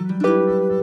Música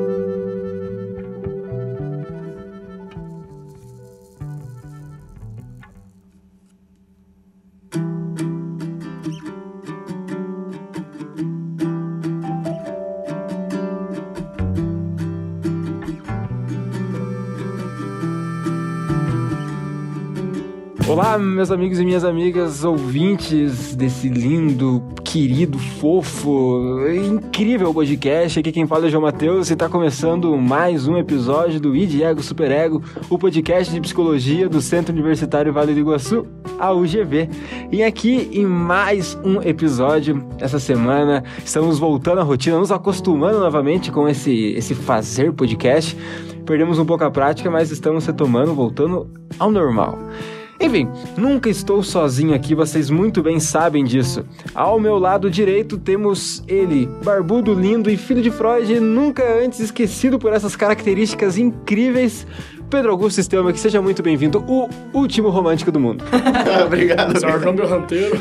Olá, meus amigos e minhas amigas, ouvintes desse lindo, querido, fofo, incrível podcast. Aqui quem fala é o João Matheus e está começando mais um episódio do ID Ego Super Ego, o podcast de psicologia do Centro Universitário Vale do Iguaçu, a UGV. E aqui em mais um episódio essa semana, estamos voltando à rotina, nos acostumando novamente com esse, esse fazer podcast. Perdemos um pouco a prática, mas estamos retomando, voltando ao normal. Enfim, nunca estou sozinho aqui, vocês muito bem sabem disso. Ao meu lado direito temos ele, barbudo, lindo e filho de Freud, nunca antes esquecido por essas características incríveis. Pedro Augusto Estelma, que seja muito bem-vindo, o último romântico do mundo. Obrigado. Senhor João Berranteiro.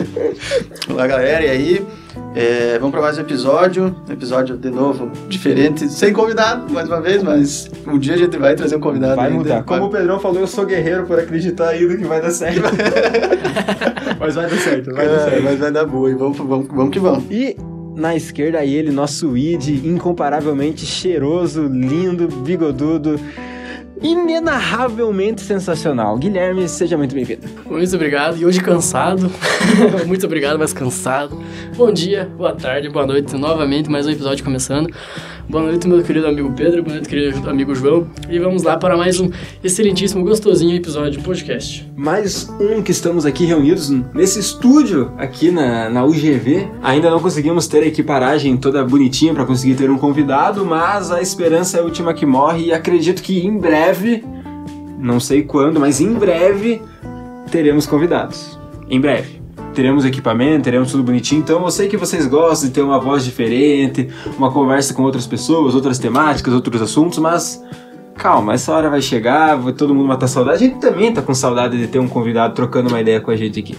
Olá, galera, e aí? É, vamos para mais um episódio, episódio de novo diferente, sem convidado, mais uma vez, mas um dia a gente vai trazer um convidado. Vai ainda. mudar. Como o Pedrão falou, eu sou guerreiro por acreditar ainda que vai dar certo. Mas vai dar certo, vai dar É, certo. mas vai dar boa, e vamos, vamos, vamos que vamos. E na esquerda ele, nosso id, incomparavelmente cheiroso, lindo, bigodudo, inenarravelmente sensacional. Guilherme, seja muito bem-vindo. Muito obrigado. E hoje cansado. Muito obrigado, mas cansado. Bom dia, boa tarde, boa noite. Novamente, mais um episódio começando. Boa noite, meu querido amigo Pedro. Boa noite, querido amigo João. E vamos lá para mais um excelentíssimo, gostosinho episódio de podcast. Mais um que estamos aqui reunidos nesse estúdio aqui na, na UGV. Ainda não conseguimos ter a equiparagem toda bonitinha para conseguir ter um convidado, mas a esperança é a última que morre e acredito que em breve, não sei quando, mas em breve teremos convidados. Em breve. Teremos equipamento, teremos tudo bonitinho. Então eu sei que vocês gostam de ter uma voz diferente, uma conversa com outras pessoas, outras temáticas, outros assuntos, mas calma, essa hora vai chegar, vai todo mundo matar saudade. A gente também tá com saudade de ter um convidado trocando uma ideia com a gente aqui.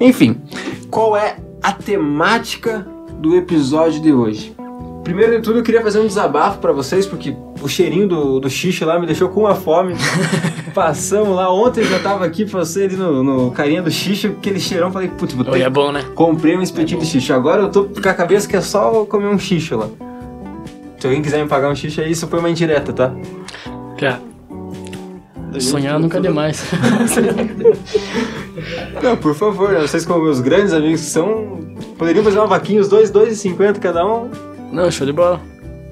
Enfim, qual é a temática do episódio de hoje? Primeiro de tudo, eu queria fazer um desabafo pra vocês, porque o cheirinho do, do xixi lá me deixou com uma fome. Passamos lá, ontem eu já tava aqui, passei ali no, no carinha do xixi, aquele cheirão, falei, putz, vou ter é bom, né? Comprei um espetinho de xixi. Agora eu tô com a cabeça que é só comer um xixi lá. Se alguém quiser me pagar um xixi aí, isso foi uma indireta, tá? Já. Sonhar nunca é demais. Não, por favor, né? vocês como meus grandes amigos que são, poderiam fazer uma vaquinha, os dois, dois e cinquenta cada um, Não, show de bola.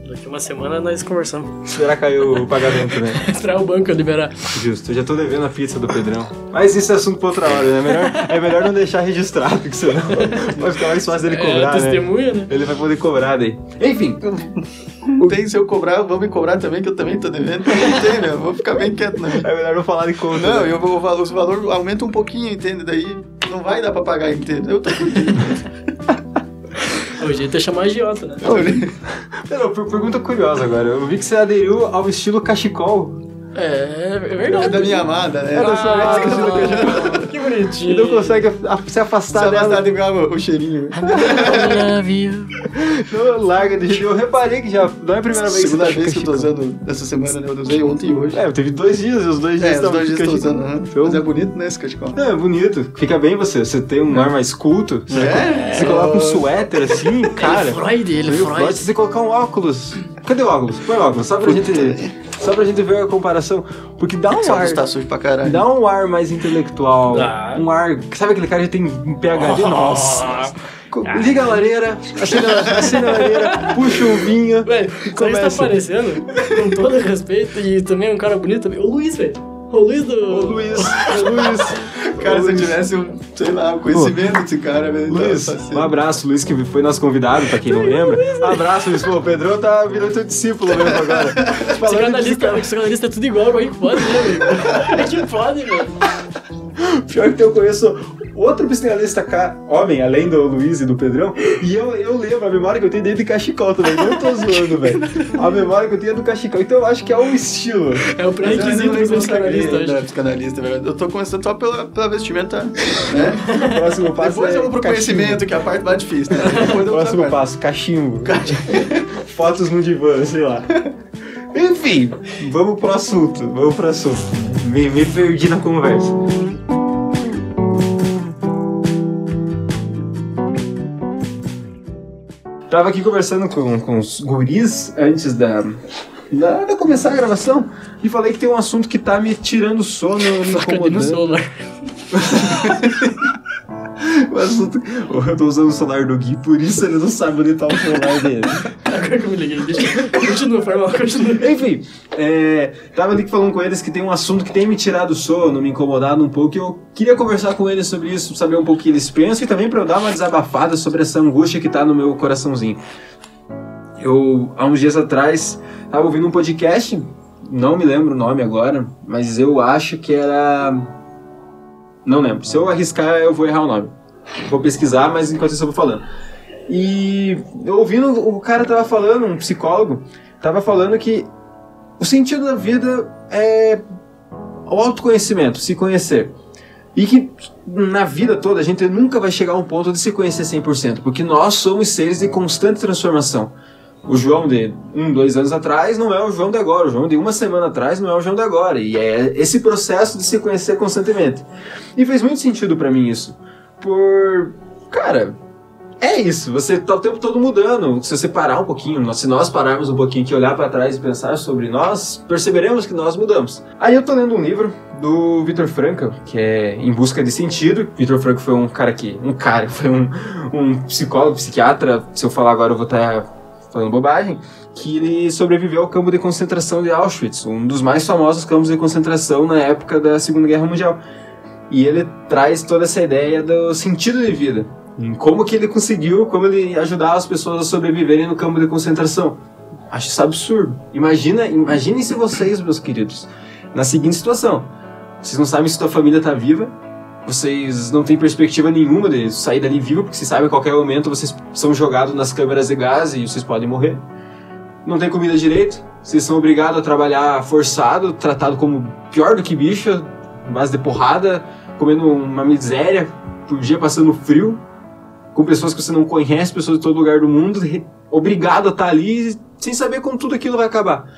Daqui uma semana nós conversamos. esperar cair o pagamento, né? Esperar o banco liberar. Justo, eu já tô devendo a pizza do Pedrão. Mas isso é assunto pra outra hora, né? Melhor, é melhor não deixar registrado, que senão vai ficar mais fácil dele É, cobrar, né? testemunha, né? Ele vai poder cobrar daí. Enfim, Tem, se eu cobrar, vão me cobrar também, que eu também tô devendo. Não tem, né? Vou ficar bem quieto, né? é melhor não falar de conta. Não, né? eu vou, os valores aumentam um pouquinho, entende? Daí não vai dar pra pagar inteiro. Eu tô O jeito é chamar agiota, né? Não, per- pergunta curiosa agora. Eu vi que você aderiu ao estilo cachecol. É, é É verdade. da minha amada, né? É da sua Ah, ex, que que E bonitinho. não consegue se afastar dela. bastante igual o cheirinho. I love you. Não, larga de jeito. Eu reparei que já não é a primeira vez Segunda que tá vez que eu tô usando essa semana, né? Eu usei ontem e hoje. É, teve dois dias os dois dias É, os dois dias eu tô usando. Então- Mas é bonito, né, esse cachecol? Não, é bonito. Fica bem você. Você tem um ar mais culto. Você, É. você coloca um suéter assim, cara. Ele é Freud, ele é. Freud, Se você colocar um óculos. Cadê o óculos? Põe o óculos, só pra gente. Só pra gente ver a comparação. Porque dá um Esse ar. tá sujo pra caralho. Dá um ar mais intelectual. Dá. Um ar. Sabe aquele cara que tem um PHD? Nossa! Co- Liga a lareira, acende a, acende a lareira, puxa um vinho. Velho, isso aí tá começa. parecendo, com todo respeito, e também um cara bonito também. O Luiz, velho. O Luiz do. Ô Luiz, ô Luiz. Cara, se eu Luiz. tivesse um, sei lá, um conhecimento desse cara, velho. Luiz, tava um abraço, Luiz, que foi nosso convidado, pra quem não lembra. Um abraço, Luiz. Pô, o Pedrão tá virando teu discípulo mesmo agora. Psicanalista, psicanalista é tudo igual, como é que pode, né, amigo? É que pode, velho. Pior que eu conheço outro psicanalista ca... homem, além do Luiz e do Pedrão, e eu, eu lembro, a memória que eu tenho dele de cachecol também, não tô zoando, velho. A memória que eu tenho é do cachecol, então eu acho que é um estilo. É o pré-requisito do psicanalista hoje. psicanalista, velho. Eu tô começando só pela, pela vestimenta, né? O próximo passo Depois é eu vou pro cachimbo. conhecimento, que é a parte mais difícil, né? Depois Próximo passo, cachimbo. Fotos no divã, sei lá. Enfim, vamos pro assunto, vamos pro assunto. Me, me perdi na conversa. Tava aqui conversando com, com os guris antes da, da, da começar a gravação e falei que tem um assunto que tá me tirando sono, me Cadê no incomodando. O assunto... Eu tô usando o celular do Gui, por isso ele não sabe onde tá o celular dele. Agora que eu me liguei, deixa. Continua, foi mal, continua. Enfim, é, tava ali falando com eles que tem um assunto que tem me tirado o sono, me incomodado um pouco, e eu queria conversar com eles sobre isso, saber um pouco o que eles pensam e também pra eu dar uma desabafada sobre essa angústia que tá no meu coraçãozinho. Eu, há uns dias atrás, tava ouvindo um podcast, não me lembro o nome agora, mas eu acho que era. Não lembro. Se eu arriscar, eu vou errar o nome. Vou pesquisar, mas enquanto isso eu vou falando. E ouvindo, o cara tava falando, um psicólogo, tava falando que o sentido da vida é o autoconhecimento, se conhecer. E que na vida toda a gente nunca vai chegar a um ponto de se conhecer 100%, porque nós somos seres de constante transformação. O João de um, dois anos atrás não é o João de agora, o João de uma semana atrás não é o João de agora. E é esse processo de se conhecer constantemente. E fez muito sentido pra mim isso. Por. Cara, é isso, você tá o tempo todo mudando. Se você parar um pouquinho, se nós pararmos um pouquinho aqui, olhar para trás e pensar sobre nós, perceberemos que nós mudamos. Aí eu tô lendo um livro do Vitor Frankl, que é Em Busca de Sentido. Vitor Frankl foi um cara que, um cara, foi um, um psicólogo, psiquiatra, se eu falar agora eu vou estar falando bobagem, que ele sobreviveu ao campo de concentração de Auschwitz, um dos mais famosos campos de concentração na época da Segunda Guerra Mundial. E ele traz toda essa ideia do sentido de vida. Em como que ele conseguiu, como ele ajudava as pessoas a sobreviverem no campo de concentração. Acho isso absurdo. Imagina, imaginem se vocês, meus queridos, na seguinte situação. Vocês não sabem se sua família está viva, vocês não têm perspectiva nenhuma de sair dali vivo, porque vocês sabem a qualquer momento vocês são jogados nas câmeras de gás e vocês podem morrer. Não tem comida direito, vocês são obrigados a trabalhar forçado, tratado como pior do que bicho, base de porrada, comendo uma miséria por dia, passando frio, com pessoas que você não conhece, pessoas de todo lugar do mundo, obrigado a estar ali sem saber como tudo aquilo vai acabar.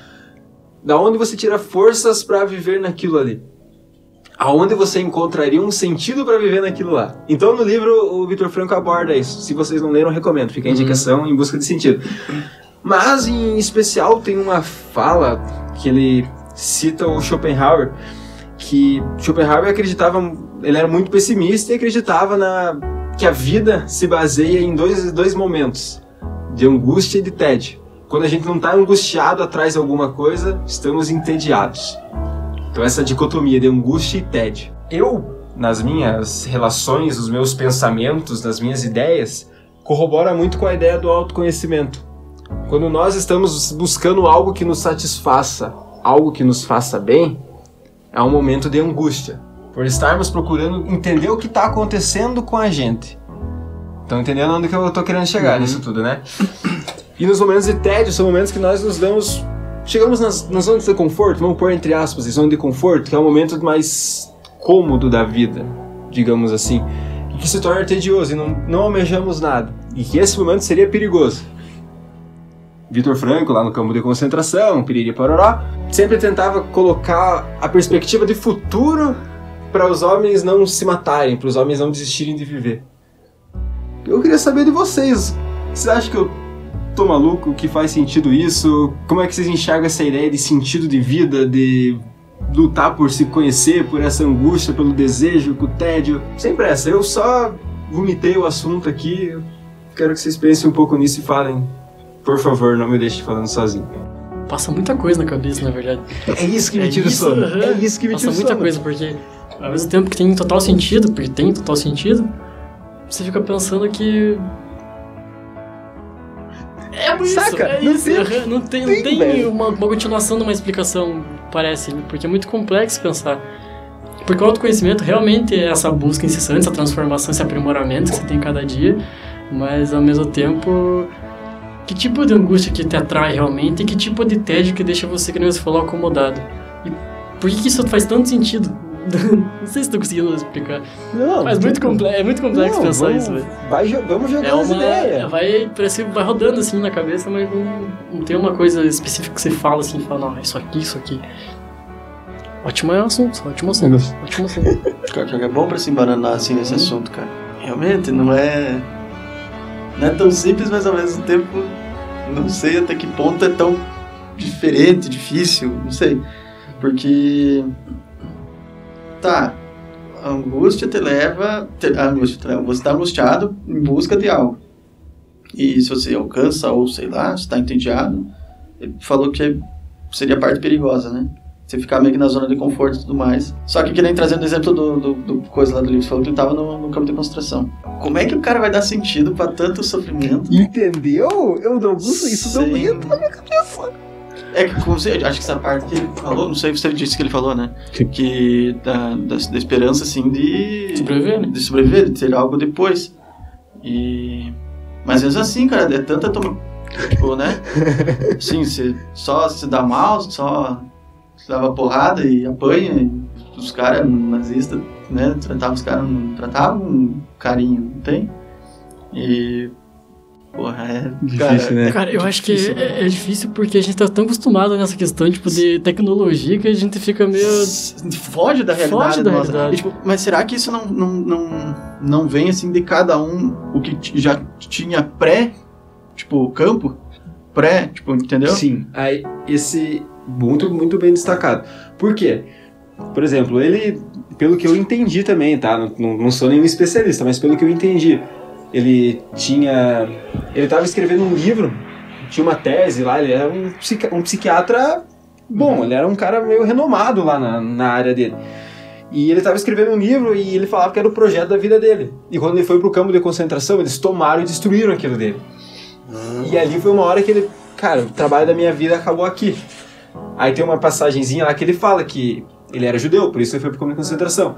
Da onde você tira forças para viver naquilo ali? Aonde você encontraria um sentido para viver naquilo lá? Então no livro o Vitor Franco aborda isso. Se vocês não leram, recomendo. Fica a indicação em busca de sentido. Mas em especial tem uma fala que ele cita o Schopenhauer, que Schopenhauer acreditava, ele era muito pessimista e acreditava na que a vida se baseia em dois, dois momentos, de angústia e de tédio. Quando a gente não está angustiado atrás de alguma coisa, estamos entediados. Então essa dicotomia de angústia e tédio. Eu, nas minhas relações, nos meus pensamentos, nas minhas ideias, corrobora muito com a ideia do autoconhecimento. Quando nós estamos buscando algo que nos satisfaça, algo que nos faça bem, é um momento de angústia, por estarmos procurando entender o que está acontecendo com a gente. Estão entendendo onde que eu estou querendo chegar nisso tudo, né? E nos momentos de tédio são momentos que nós nos damos. Chegamos nas, nas zonas de conforto, vamos pôr entre aspas, zona de conforto, que é o momento mais cômodo da vida, digamos assim, e que se torna tedioso e não, não almejamos nada. E que esse momento seria perigoso. Vitor Franco, lá no campo de concentração, piriri pororó, sempre tentava colocar a perspectiva de futuro para os homens não se matarem, para os homens não desistirem de viver. Eu queria saber de vocês. Vocês acham que eu tô maluco? Que faz sentido isso? Como é que vocês enxergam essa ideia de sentido de vida, de lutar por se conhecer, por essa angústia, pelo desejo, com o tédio? Sem pressa, eu só vomitei o assunto aqui. Quero que vocês pensem um pouco nisso e falem. Por favor, não me deixe falando sozinho. Passa muita coisa na cabeça, na verdade. É isso que me É tira o isso, sono. aham. É isso que me Passa tira o muita sono. coisa, porque ao mesmo tempo que tem total sentido, porque tem total sentido, você fica pensando que. É isso, Saca? é Não isso. tem- aham, não tem, tem, não tem uma, uma continuação de uma explicação, parece, porque é muito complexo pensar. Porque o autoconhecimento realmente é essa busca incessante, essa transformação, esse aprimoramento que você tem cada dia, mas ao mesmo tempo, que tipo de angústia que te atrai realmente e que tipo de tédio que deixa você, que nem você falou, acomodado? E por que, que isso faz tanto sentido? Não sei se estou conseguindo explicar. Não, Mas muito comple é muito complexo Não, pensar vamos, isso, velho. Vai, vamos jogar É as uma. ideias. Vai, parece que vai rodando assim na cabeça, mas não, não tem uma coisa específica que você fala assim, fala, não, isso aqui, isso aqui. Ótimo assunto, ótimo assunto. Ótimo assunto. Cara, é bom pra se embananar assim nesse assunto, cara. Realmente, não é. Não é tão simples, mas ao mesmo tempo não sei até que ponto é tão diferente, difícil, não sei. Porque. Tá. A angústia te leva. te- a angústia te leva. Você tá angustiado em busca de algo. E se você alcança, ou sei lá, está entediado, ele falou que seria a parte perigosa, né? Você ficar meio que na zona de conforto e tudo mais. Só que que nem trazendo o exemplo do, do, do coisa lá do livro, você falou que ele tava no, no campo de concentração. Como é que o cara vai dar sentido pra tanto sofrimento? Entendeu? Eu não gosto isso não sem- entra na minha cabeça. É que, como você, acho que essa parte que ele falou, não sei se ele disse que ele falou, né? Que da, da, da esperança, assim, de... Sobreviver, né? De sobreviver, de ter algo depois. E... Mas mesmo assim, cara, é tanta toma... Tipo, né? Sim, você só se dá mal, só se dava porrada e apanha. E os caras nazistas, né? Tratavam os caras, não tratavam com carinho, não tem? E... Porra, é... Difícil, né? Cara, eu É acho que difícil, né? é, é difícil porque a gente tá tão acostumado nessa questão, tipo, de tecnologia que a gente fica meio. foge da realidade Foge da nossa. realidade. E, tipo, mas será que isso não, não, não, não vem assim de cada um o que já tinha pré, tipo, campo? Pré, tipo, entendeu? Sim, aí esse muito muito bem destacado. Por quê? Por exemplo, ele, pelo que eu entendi também, tá? Não, não, sou nenhum especialista, mas pelo que eu entendi, ele tinha, ele estava escrevendo um livro, tinha uma tese lá, ele era um, psiqui- um psiquiatra bom, ele era um cara meio renomado lá na, na área dele. E ele estava escrevendo um livro e ele falava que era o projeto da vida dele. E quando ele foi pro campo de concentração, eles tomaram e destruíram aquilo dele. E ali foi uma hora que ele, cara, o trabalho da minha vida acabou aqui. Aí tem uma passagenzinha lá que ele fala que ele era judeu, por isso ele foi pro campo de concentração.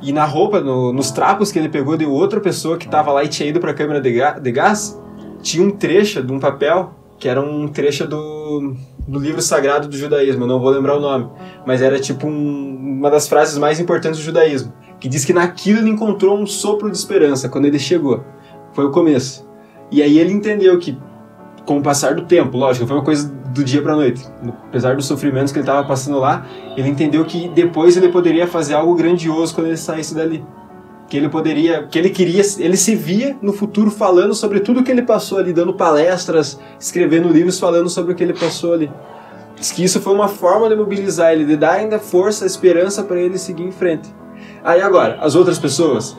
E na roupa, no- nos trapos que ele pegou de outra pessoa que tava lá e tinha ido pra câmara de, ga- de gás, tinha um trecho de um papel que era um trecho do, do livro sagrado do judaísmo, eu não vou lembrar o nome, mas era tipo um- uma das frases mais importantes do judaísmo, que diz que naquilo ele encontrou um sopro de esperança quando ele chegou. Foi o começo. E aí ele entendeu que, com o passar do tempo, lógico, foi uma coisa do dia pra noite. Apesar dos sofrimentos que ele estava passando lá, ele entendeu que depois ele poderia fazer algo grandioso quando ele saísse dali. Que ele poderia, que ele queria, ele se via no futuro falando sobre tudo que ele passou ali, dando palestras, escrevendo livros falando sobre o que ele passou ali. Diz que isso foi uma forma de mobilizar ele, de dar ainda força, esperança para ele seguir em frente. Aí agora, as outras pessoas,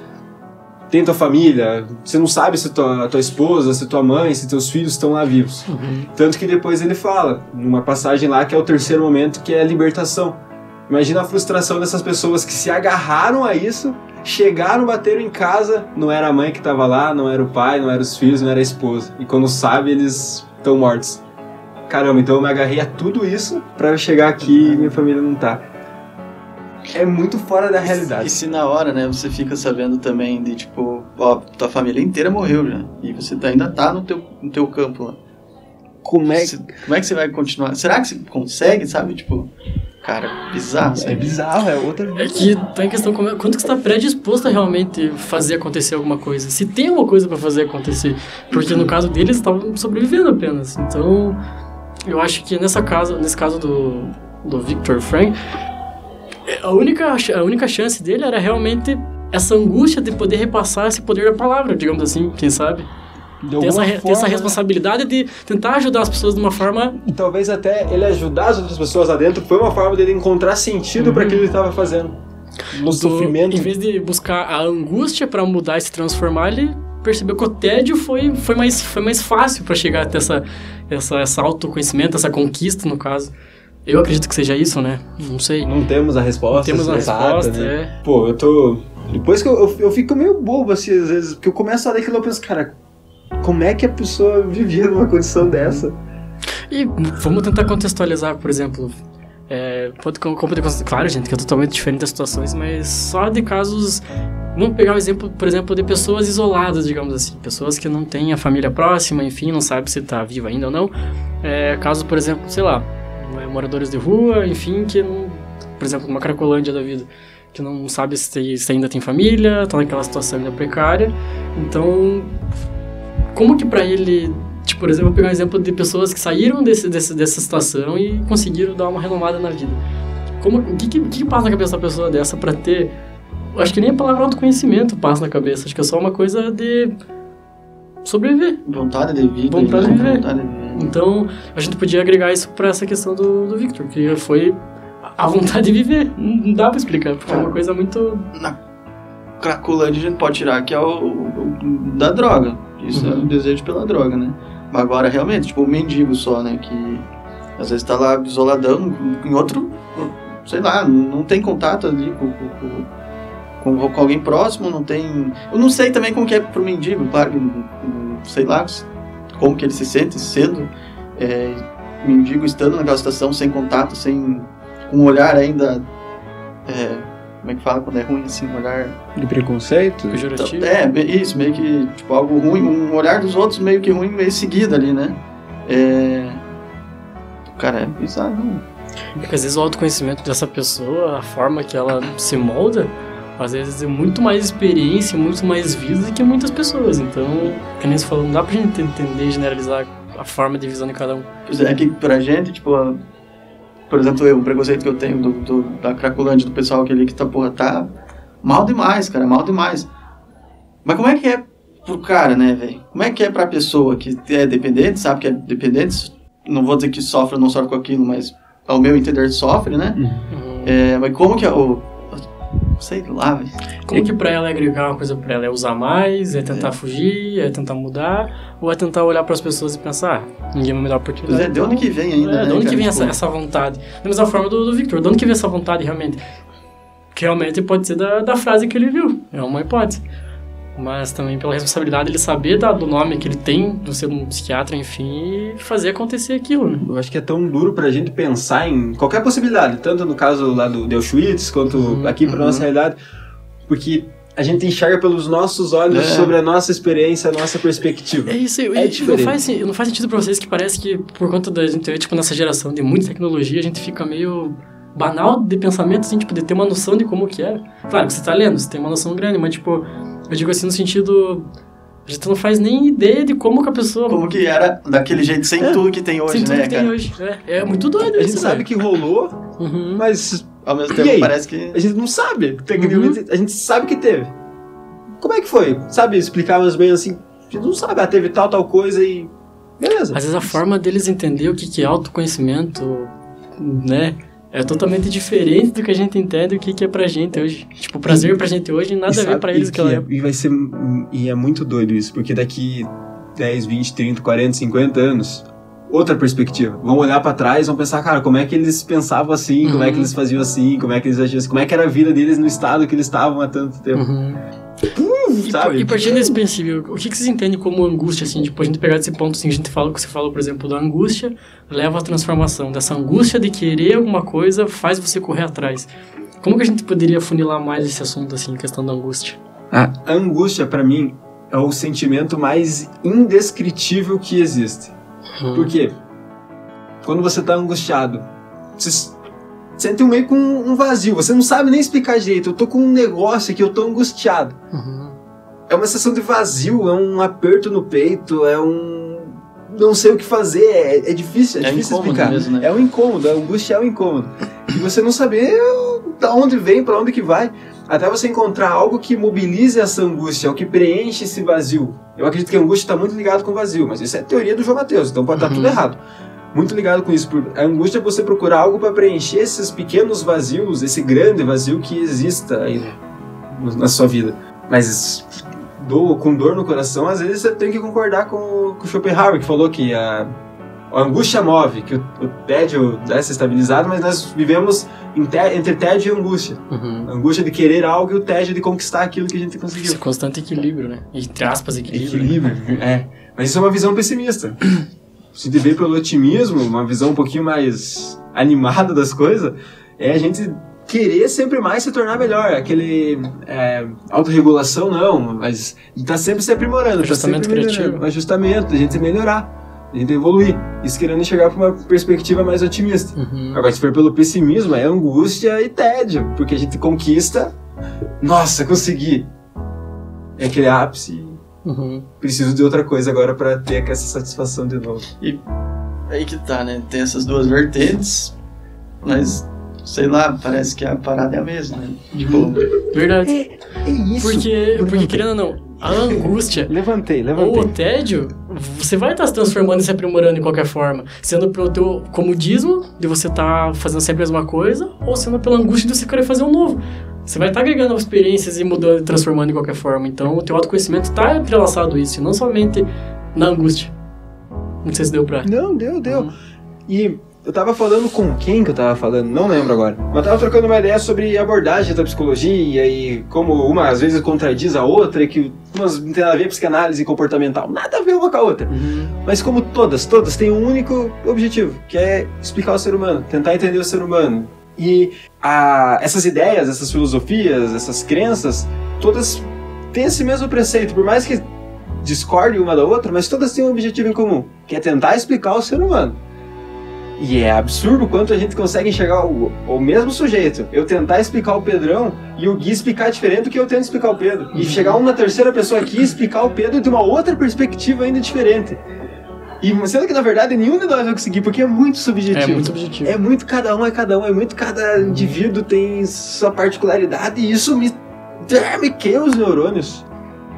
tem tua família, você não sabe se tua, tua esposa, se tua mãe, se teus filhos estão lá vivos. Tanto que depois ele fala, numa passagem lá, que é o terceiro momento, que é a libertação. Imagina a frustração dessas pessoas que se agarraram a isso, chegaram, bateram em casa, não era a mãe que estava lá, não era o pai, não eram os filhos, não era a esposa. E quando sabe, eles estão mortos. Caramba, então eu me agarrei a tudo isso pra eu chegar aqui e minha família não tá. É muito fora da E realidade. se na hora, né, você fica sabendo também de, tipo, ó, tua família inteira morreu já, e você tá- ainda tá no teu, no teu campo lá. Como é Você- como é que você vai continuar? Será que você consegue, sabe? Tipo, cara, bizarro. É sabe? bizarro, é outra É que tá em questão como é- quanto que você tá predisposto a realmente fazer acontecer alguma coisa. Se tem uma coisa pra fazer acontecer. Porque no caso deles estavam sobrevivendo apenas. Então, eu acho que nessa casa, nesse caso do, do Victor Frank, a única, a única chance dele era realmente essa angústia de poder repassar esse poder da palavra, digamos assim, quem sabe? Ter essa, re- ter forma, essa responsabilidade de tentar ajudar as pessoas de uma forma E talvez até ele ajudar as outras pessoas lá dentro foi uma forma dele encontrar sentido Uhum. para aquilo que ele estava fazendo. No do- sofrimento. Em vez de buscar a angústia pra mudar e se transformar, ele percebeu que o tédio foi, foi, mais, foi mais fácil pra chegar até essa, essa, essa autoconhecimento, essa conquista, no caso. Eu acredito que seja isso, né? Não sei. Não temos a resposta. Temos uma exata, resposta, né? é. Pô, eu tô. Depois que eu, eu, eu fico meio bobo, assim, às vezes, porque eu começo a ler aquilo e eu penso, cara, como é que a pessoa vivia numa condição dessa? E vamos tentar contextualizar, por exemplo, É, pode, claro, gente, que é totalmente diferente das situações, mas só de casos. Vamos pegar o exemplo, por exemplo, de pessoas isoladas, digamos assim. Pessoas que não têm a família próxima, enfim, não sabe se está viva ainda ou não. É, caso, por exemplo, sei lá, moradores de rua, enfim, que não. Por exemplo, numa Cracolândia da vida que não sabe se, se, ainda tem família, tá naquela situação ainda precária. Então, como que para ele, tipo, por exemplo, pegar um exemplo de pessoas que saíram desse, desse, dessa situação e conseguiram dar uma renomada na vida. Como, o que, que, que passa na cabeça da pessoa dessa para ter, acho que nem a palavra autoconhecimento passa na cabeça, acho que é só uma coisa de sobreviver. Vontade de vida. Vontade de viver. Vontade de viver. Então, a gente podia agregar isso para essa questão do, do Victor, que foi a vontade de viver. Não dá pra explicar, porque é uma coisa muito. Na Cracolândia a gente pode tirar que é o, o da droga. Isso uhum. é o desejo pela droga, né? Mas agora realmente, tipo, o mendigo só, né? Que às vezes tá lá isoladão em outro. Sei lá, não tem contato ali com, com, com, com alguém próximo, não tem. Eu não sei também como que é pro mendigo, claro, sei lá como que ele se sente sendo é, mendigo estando naquela situação sem contato, sem um olhar ainda. É, como é que fala quando é ruim assim? Um olhar. De preconceito? Pejorativo? É, isso, meio que. Tipo, algo ruim, um olhar dos outros meio que ruim, meio seguido ali, né? É. Cara, é bizarro. Né? Porque às vezes o autoconhecimento dessa pessoa, a forma que ela se molda, às vezes é muito mais experiência, muito mais vida do que muitas pessoas. Então, que nem você falou, não dá pra gente entender, generalizar a forma de visão de cada um. Pois é, que pra gente, tipo, por exemplo, eu, o preconceito que eu tenho do, do, da Cracolândia, do pessoal aquele que tá, porra, tá mal demais, cara, mal demais. Mas como é que é pro cara, né, velho? Como é que é pra pessoa que é dependente, sabe que é dependente? Não vou dizer que sofre ou não sofre com aquilo, mas ao meu entender sofre, né? Uhum. É, mas como que é o sei lá, velho. Como que pra ela é agregar uma coisa pra ela? É usar mais? É tentar é. fugir? É tentar mudar? Ou é tentar olhar pras pessoas e pensar, ah, ninguém vai me dar oportunidade? Pois é, de onde que vem ainda, é, né, De onde que vem tipo... essa, essa vontade? Da mesma forma do, do Victor, de onde que vem essa vontade realmente? Que realmente pode ser da, da frase que ele viu, é uma hipótese mas também pela responsabilidade ele saber da, do nome que ele tem, de ser um psiquiatra, enfim, e fazer acontecer aquilo, né? Eu acho que é tão duro pra gente pensar em qualquer possibilidade, tanto no caso lá do Auschwitz, quanto uhum, aqui pra uhum. nossa realidade, porque a gente enxerga pelos nossos olhos é. sobre a nossa experiência, a nossa perspectiva. É isso, é e, não, faz, não faz sentido pra vocês que parece que por conta da gente, tipo, nessa geração de muita tecnologia, a gente fica meio banal de pensamento, assim, tipo, de ter uma noção de como que é. Claro que você tá lendo, você tem uma noção grande, mas, tipo, eu digo assim no sentido. A gente não faz nem ideia de como que a pessoa. Como que era daquele jeito, sem é, tudo que tem hoje, sem né, tudo que cara? tem hoje. É, é muito doido A isso, gente sabe velho. que rolou, uhum. mas. Ao mesmo tempo parece que. A gente não sabe. Uhum. a gente sabe que teve. Como é que foi? Sabe, explicar mais bem assim. A gente não sabe, ah, teve tal, tal coisa e. Beleza. Às vezes a forma deles entender o que, que é autoconhecimento, né? É totalmente diferente do que a gente entende o que, que é pra gente hoje. Tipo, prazer pra gente hoje nada a ver pra eles que, ela é. E vai ser. E é muito doido isso, porque daqui 10, 20, 30, 40, 50 anos, outra perspectiva. Vão olhar para trás, vão pensar, cara, como é que eles pensavam assim, uhum. como é que uhum. eles faziam assim, como é que eles agiam assim, como é que era a vida deles no estado que eles estavam há tanto tempo. Uhum. Uh, sabe? E, e partindo desse princípio, o que, que vocês entendem como angústia, assim, tipo, a gente pegar desse ponto, assim, a gente fala, que você falou, por exemplo, da angústia, leva à transformação, dessa angústia de querer alguma coisa faz você correr atrás. Como que a gente poderia funilar mais esse assunto, assim, questão da angústia? A angústia, para mim, é o sentimento mais indescritível que existe. Hum. Por quê? Quando você tá angustiado, você sente um meio com um vazio. Você não sabe nem explicar direito. Eu tô com um negócio aqui, eu tô angustiado. Uhum. É uma sensação de vazio, é um aperto no peito, é um. Não sei o que fazer, é, é difícil, é, é difícil explicar. Mesmo, né? É um incômodo, a angústia é um incômodo. E você não saber da onde vem, para onde que vai, até você encontrar algo que mobilize essa angústia, o que preenche esse vazio. Eu acredito que a angústia está muito ligado com o vazio, mas isso é teoria do João Mateus, então pode estar tá tudo uhum. errado muito ligado com isso. A angústia é você procurar algo para preencher esses pequenos vazios, esse grande vazio que exista aí na sua vida. Mas do, com dor no coração, às vezes você tem que concordar com, com o Schopenhauer, que falou que a, a angústia move, que o, o tédio deve ser estabilizado, mas nós vivemos entre tédio e angústia. Uhum. A angústia de querer algo e o tédio de conquistar aquilo que a gente conseguiu. Esse constante equilíbrio, né? Entre aspas, equilíbrio. Equilíbrio, é. Mas isso é uma visão pessimista se vê pelo otimismo, uma visão um pouquinho mais animado das coisas, é a gente querer sempre mais se tornar melhor. Aquele é, autorregulação, não, mas tá sempre se aprimorando. Ajustamento tá sempre melhorando. criativo. Ajustamento, a gente melhorar, a gente evoluir. Isso querendo chegar para uma perspectiva mais otimista. Uhum. Agora, se for pelo pessimismo, é angústia e tédio, porque a gente conquista, nossa, consegui. É aquele ápice, Uhum. preciso de outra coisa agora para ter essa satisfação de novo. E aí que tá, né? Tem essas duas vertentes, mas sei lá, parece que a parada é a mesma, né? Tipo, Verdade. É isso. Porque, porque, querendo ou não, a angústia Levantei, ou levantei. o tédio, você vai estar se transformando e se aprimorando de qualquer forma. Sendo pelo teu comodismo, de você estar fazendo sempre a mesma coisa, ou sendo pela angústia de você querer fazer um novo. Você vai estar agregando novas experiências e mudando e transformando de qualquer forma. Então, o teu autoconhecimento está entrelaçado a isso, e não somente na angústia. Não sei se deu pra... Não, deu, deu. Uhum. E eu tava falando com quem que eu tava falando, não lembro agora. Mas eu tava trocando uma ideia sobre abordagem da psicologia e como uma às vezes contradiz a outra, e que umas não tem nada a ver com psicanálise comportamental. Nada a ver uma com a outra. Uhum. Mas como todas, todas têm um único objetivo, que é explicar o ser humano, tentar entender o ser humano. E a- essas ideias, essas filosofias, essas crenças, todas têm esse mesmo preceito, por mais que discordem uma da outra, mas todas têm um objetivo em comum, que é tentar explicar o ser humano. E é absurdo quanto a gente consegue enxergar o, o mesmo sujeito. Eu tentar explicar o Pedrão e o Gui explicar diferente do que eu tento explicar o Pedro. E chegar uma terceira pessoa aqui e explicar o Pedro de uma outra perspectiva ainda diferente. E sendo que na verdade nenhum de nós vai conseguir, porque é muito subjetivo. É muito objetivo. É muito cada um é cada um, é muito cada indivíduo tem sua particularidade e isso me, me queima os neurônios.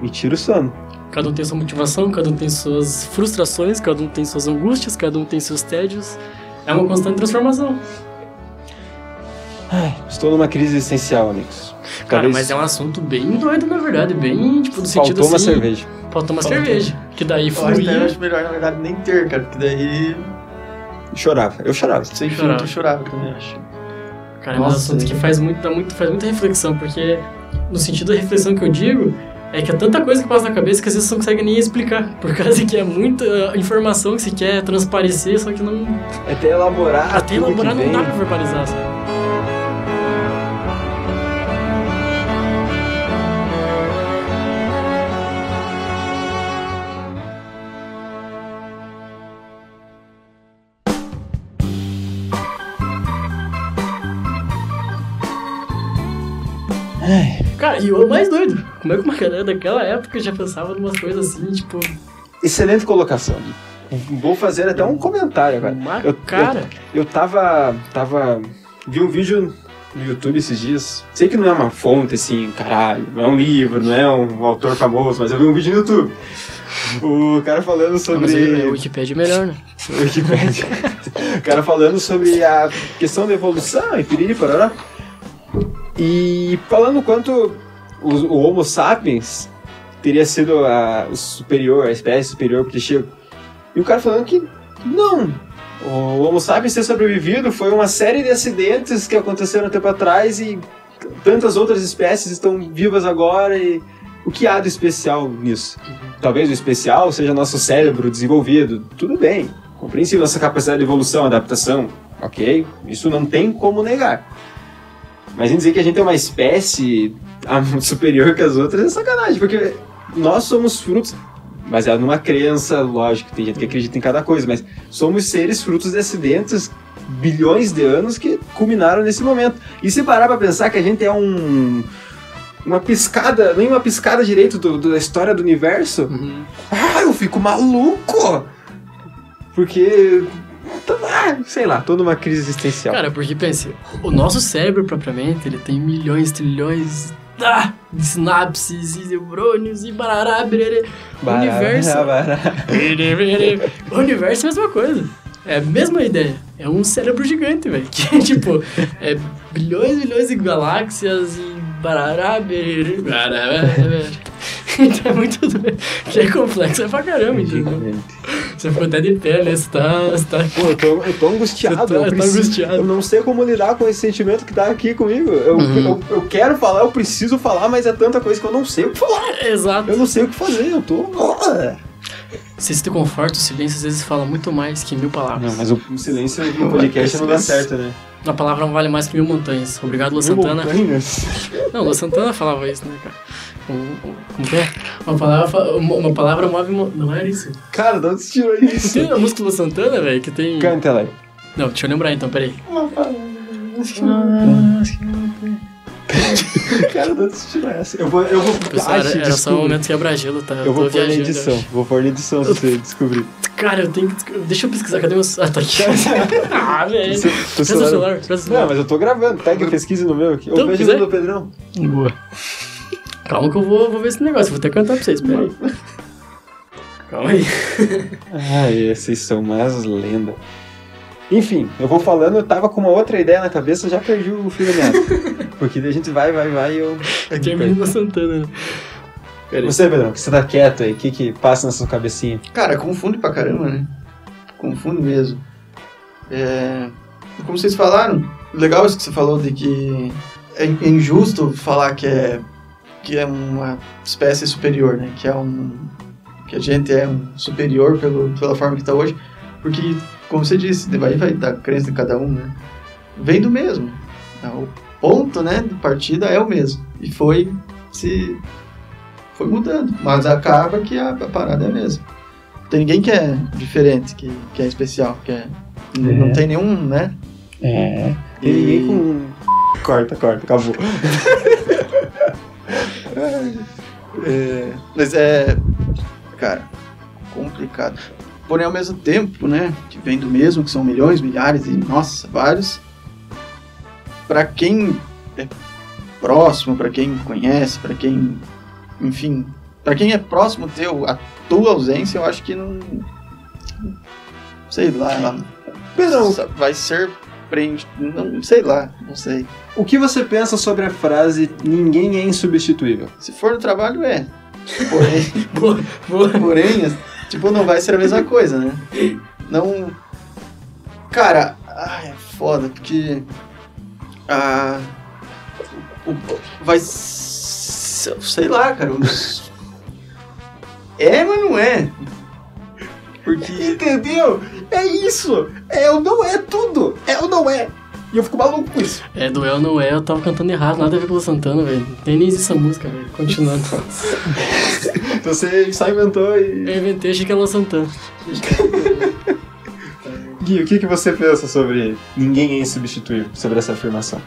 Me tira o sono. Cada um tem sua motivação, cada um tem suas frustrações, cada um tem suas angústias, cada um tem seus tédios. É uma constante transformação. Ai, estou numa crise existencial, amigos. Cara, Talvez mas é um assunto bem doido, na verdade. Bem, tipo, no sentido faltou uma assim... cerveja. Faltou uma Faltou. cerveja. Que daí eu acho, até eu fluía... acho melhor, na verdade, nem ter, cara, porque daí Chorava, eu chorava. sem Chorava. filtro eu chorava também, acho. Cara, é um Nossa, assunto que faz, muito, dá muito, faz muita reflexão, porque no sentido da reflexão que eu digo, é que é tanta coisa que passa na cabeça que às vezes você não consegue nem explicar. Por causa que é muita informação que se quer transparecer, só que não. Até elaborar. Até elaborar não dá pra verbalizar, sabe? Cara, e o mais doido, como é que uma galera daquela época já pensava em umas coisas assim, tipo, Excelente colocação. Vou fazer até um comentário agora. uma Eu- cara. Eu tava. tava. Vi um vídeo no YouTube esses dias. Sei que não é uma fonte assim, caralho, não é um livro, não é um autor famoso, mas eu vi um vídeo no YouTube. O cara falando Não, sobre. mas a Wikipedia é melhor, né? Wikipedia. o cara falando sobre a questão da evolução e piriri parará. E falando quanto o, o Homo sapiens teria sido a, o superior, a espécie superior porque chega. E o cara falando que não. O Homo sapiens ter sobrevivido foi uma série de acidentes que aconteceram um tempo atrás e tantas outras espécies estão vivas agora e o que há de especial nisso? Talvez o especial seja nosso cérebro desenvolvido. Tudo bem, compreensível nossa capacidade de evolução, adaptação, ok? Isso não tem como negar. Mas em dizer que a gente é uma espécie superior que as outras é sacanagem, porque nós somos frutos, baseado numa crença, lógico, tem gente que acredita em cada coisa, mas somos seres frutos de acidentes bilhões de anos que culminaram nesse momento. E se parar pra pensar que a gente é um. Uma piscada, nem uma piscada direito do- do- da história do universo, Uhum. ah, eu fico maluco! Porque. Sei lá, tô numa crise existencial. Cara, porque pense, o nosso cérebro propriamente, ele tem milhões, trilhões ah, de sinapses e neurônios e barará, bererê. O Bará, universo. bererê. O universo é a mesma coisa. É a mesma ideia. É um cérebro gigante, velho. Que tipo, é bilhões e bilhões de galáxias e barará, bererê, barará. Então é muito doido. Que é complexo é pra caramba, entendeu? Você ficou até de pé, né? Você tá. Você tá Pô, eu tô, eu tô angustiado. Você tá- eu, tá preciso- angustiado. eu não sei como lidar com esse sentimento que tá aqui comigo. Eu, Uhum. eu, eu quero falar, eu preciso falar, mas é tanta coisa que eu não sei o que falar. Exato. Eu não sei o que fazer, eu tô. Se te conforta, o silêncio às vezes fala muito mais que mil palavras. Não, mas o silêncio no podcast não dá certo, né? A palavra não vale mais que mil montanhas. Obrigado, Lua Santana. Montanhas. Não, Lua Santana falava isso, né, cara? Um- um- Como que é? Uma palavra, uma uma palavra move. mo- Não era isso? Cara, de onde você tirou Não isso? tem a música do Santana, velho, que tem. Canta ela aí. Não, deixa eu lembrar então, peraí. Cara, de onde você tirou essa? Eu vou. Eu vou Pessoal, era, Ai, era só um momento quebra-gelo, tá? Eu vou tô pôr na edição. eu acho. Vou pôr na edição se você descobrir. Cara, eu tenho que. Deixa eu pesquisar, cadê meus. Ah, tá aqui. ah, velho. Seu o celular- presta o Não, celular. mas eu tô gravando. Pega e pesquisa no meu aqui. Então, Ou veja quiser. no do Pedrão. Boa. Calma que eu vou, vou ver esse negócio, vou até cantar pra vocês, peraí. Calma aí. Ai, esses são mais lendas. Enfim, eu vou falando, eu tava com uma outra ideia na cabeça, já perdi o fio da meada. Porque daí a gente vai, vai, vai e eu. Aqui é a menina Santana, né? Peraí. Você, Pedrão, que você tá quieto aí, o que que passa na sua cabecinha? Cara, confunde pra caramba, né? Confunde mesmo. É... Como vocês falaram, legal isso que você falou de que é é injusto falar que é que é uma espécie superior, né? Que é um que a gente é um superior pelo, pela forma que tá hoje, porque como você disse, vai vai da crença de cada um, né? Vem do mesmo. É, O ponto, né, de partida é o mesmo e foi se foi mudando, mas acaba que a, a parada é a mesma. Tem ninguém que é diferente, que, que é especial, que é, n- não tem nenhum, né? É. E- E ninguém com. Corta, corta, acabou. É, mas é, cara, complicado. Porém, ao mesmo tempo, né, que vem do mesmo, que são milhões, milhares e, nossa, vários, para quem é próximo, para quem conhece, para quem, enfim, para quem é próximo teu, a tua ausência, eu acho que não, sei lá, ela Pedrão, vai ser prende, não sei lá, não sei. o que você pensa sobre a frase ninguém é insubstituível? Se for no trabalho, é. Porém, Boa, boa. Porém, tipo, não vai ser a mesma coisa, né? Não. Cara, ai, é foda, porque. Ah. vai. Sei lá, cara. É, mas não é. Porque. Entendeu? É isso! É ou não é tudo! É ou não é! E eu fico maluco com isso. É, do El não é, eu tava cantando errado, nada a ver com o Santana, velho. Tem nem existe essa música, velho. Continuando. Então você só inventou e. Eu inventei, achei que era Lua Santana. Gui, o que, que você pensa sobre ninguém é insubstituível? Sobre essa afirmação?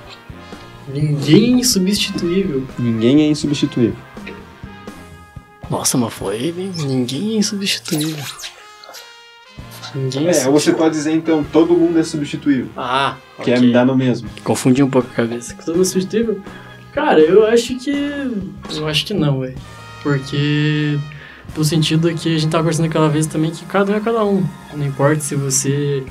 Ninguém é insubstituível. Ninguém é insubstituível. Nossa, mas foi, hein? Ninguém é insubstituível. Ninguém é, É, ou você pode dizer então, todo mundo é substituível. Ah, Que é ok. me dar no mesmo. Confundi um pouco a cabeça. Todo mundo substituível? Cara, eu acho que. Eu acho que não, velho. Porque. No sentido que a gente tava conversando aquela vez também que cada um é cada um. Não importa se você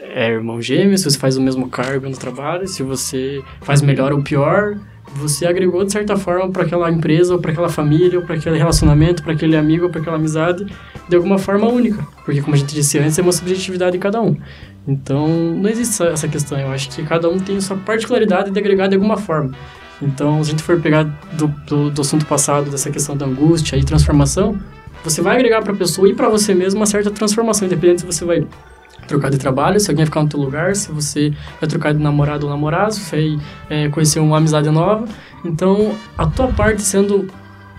é irmão gêmeo, se você faz o mesmo cargo no trabalho, se você faz melhor ou pior, você agregou de certa forma para aquela empresa, ou para aquela família, ou para aquele relacionamento, para aquele amigo, ou para aquela amizade, de alguma forma única. Porque, como a gente disse antes, é uma subjetividade de cada um. Então, não existe essa- questão. Eu acho que cada um tem sua particularidade de agregar de alguma forma. Então, se a gente for pegar do, do, do assunto passado, dessa questão da angústia e transformação, você vai agregar para a pessoa e para você mesmo uma certa transformação, independente se você vai trocar de trabalho, se alguém vai ficar no teu lugar, se você vai trocar de namorado ou namorado, se vai é, conhecer uma amizade nova. Então, a tua parte sendo,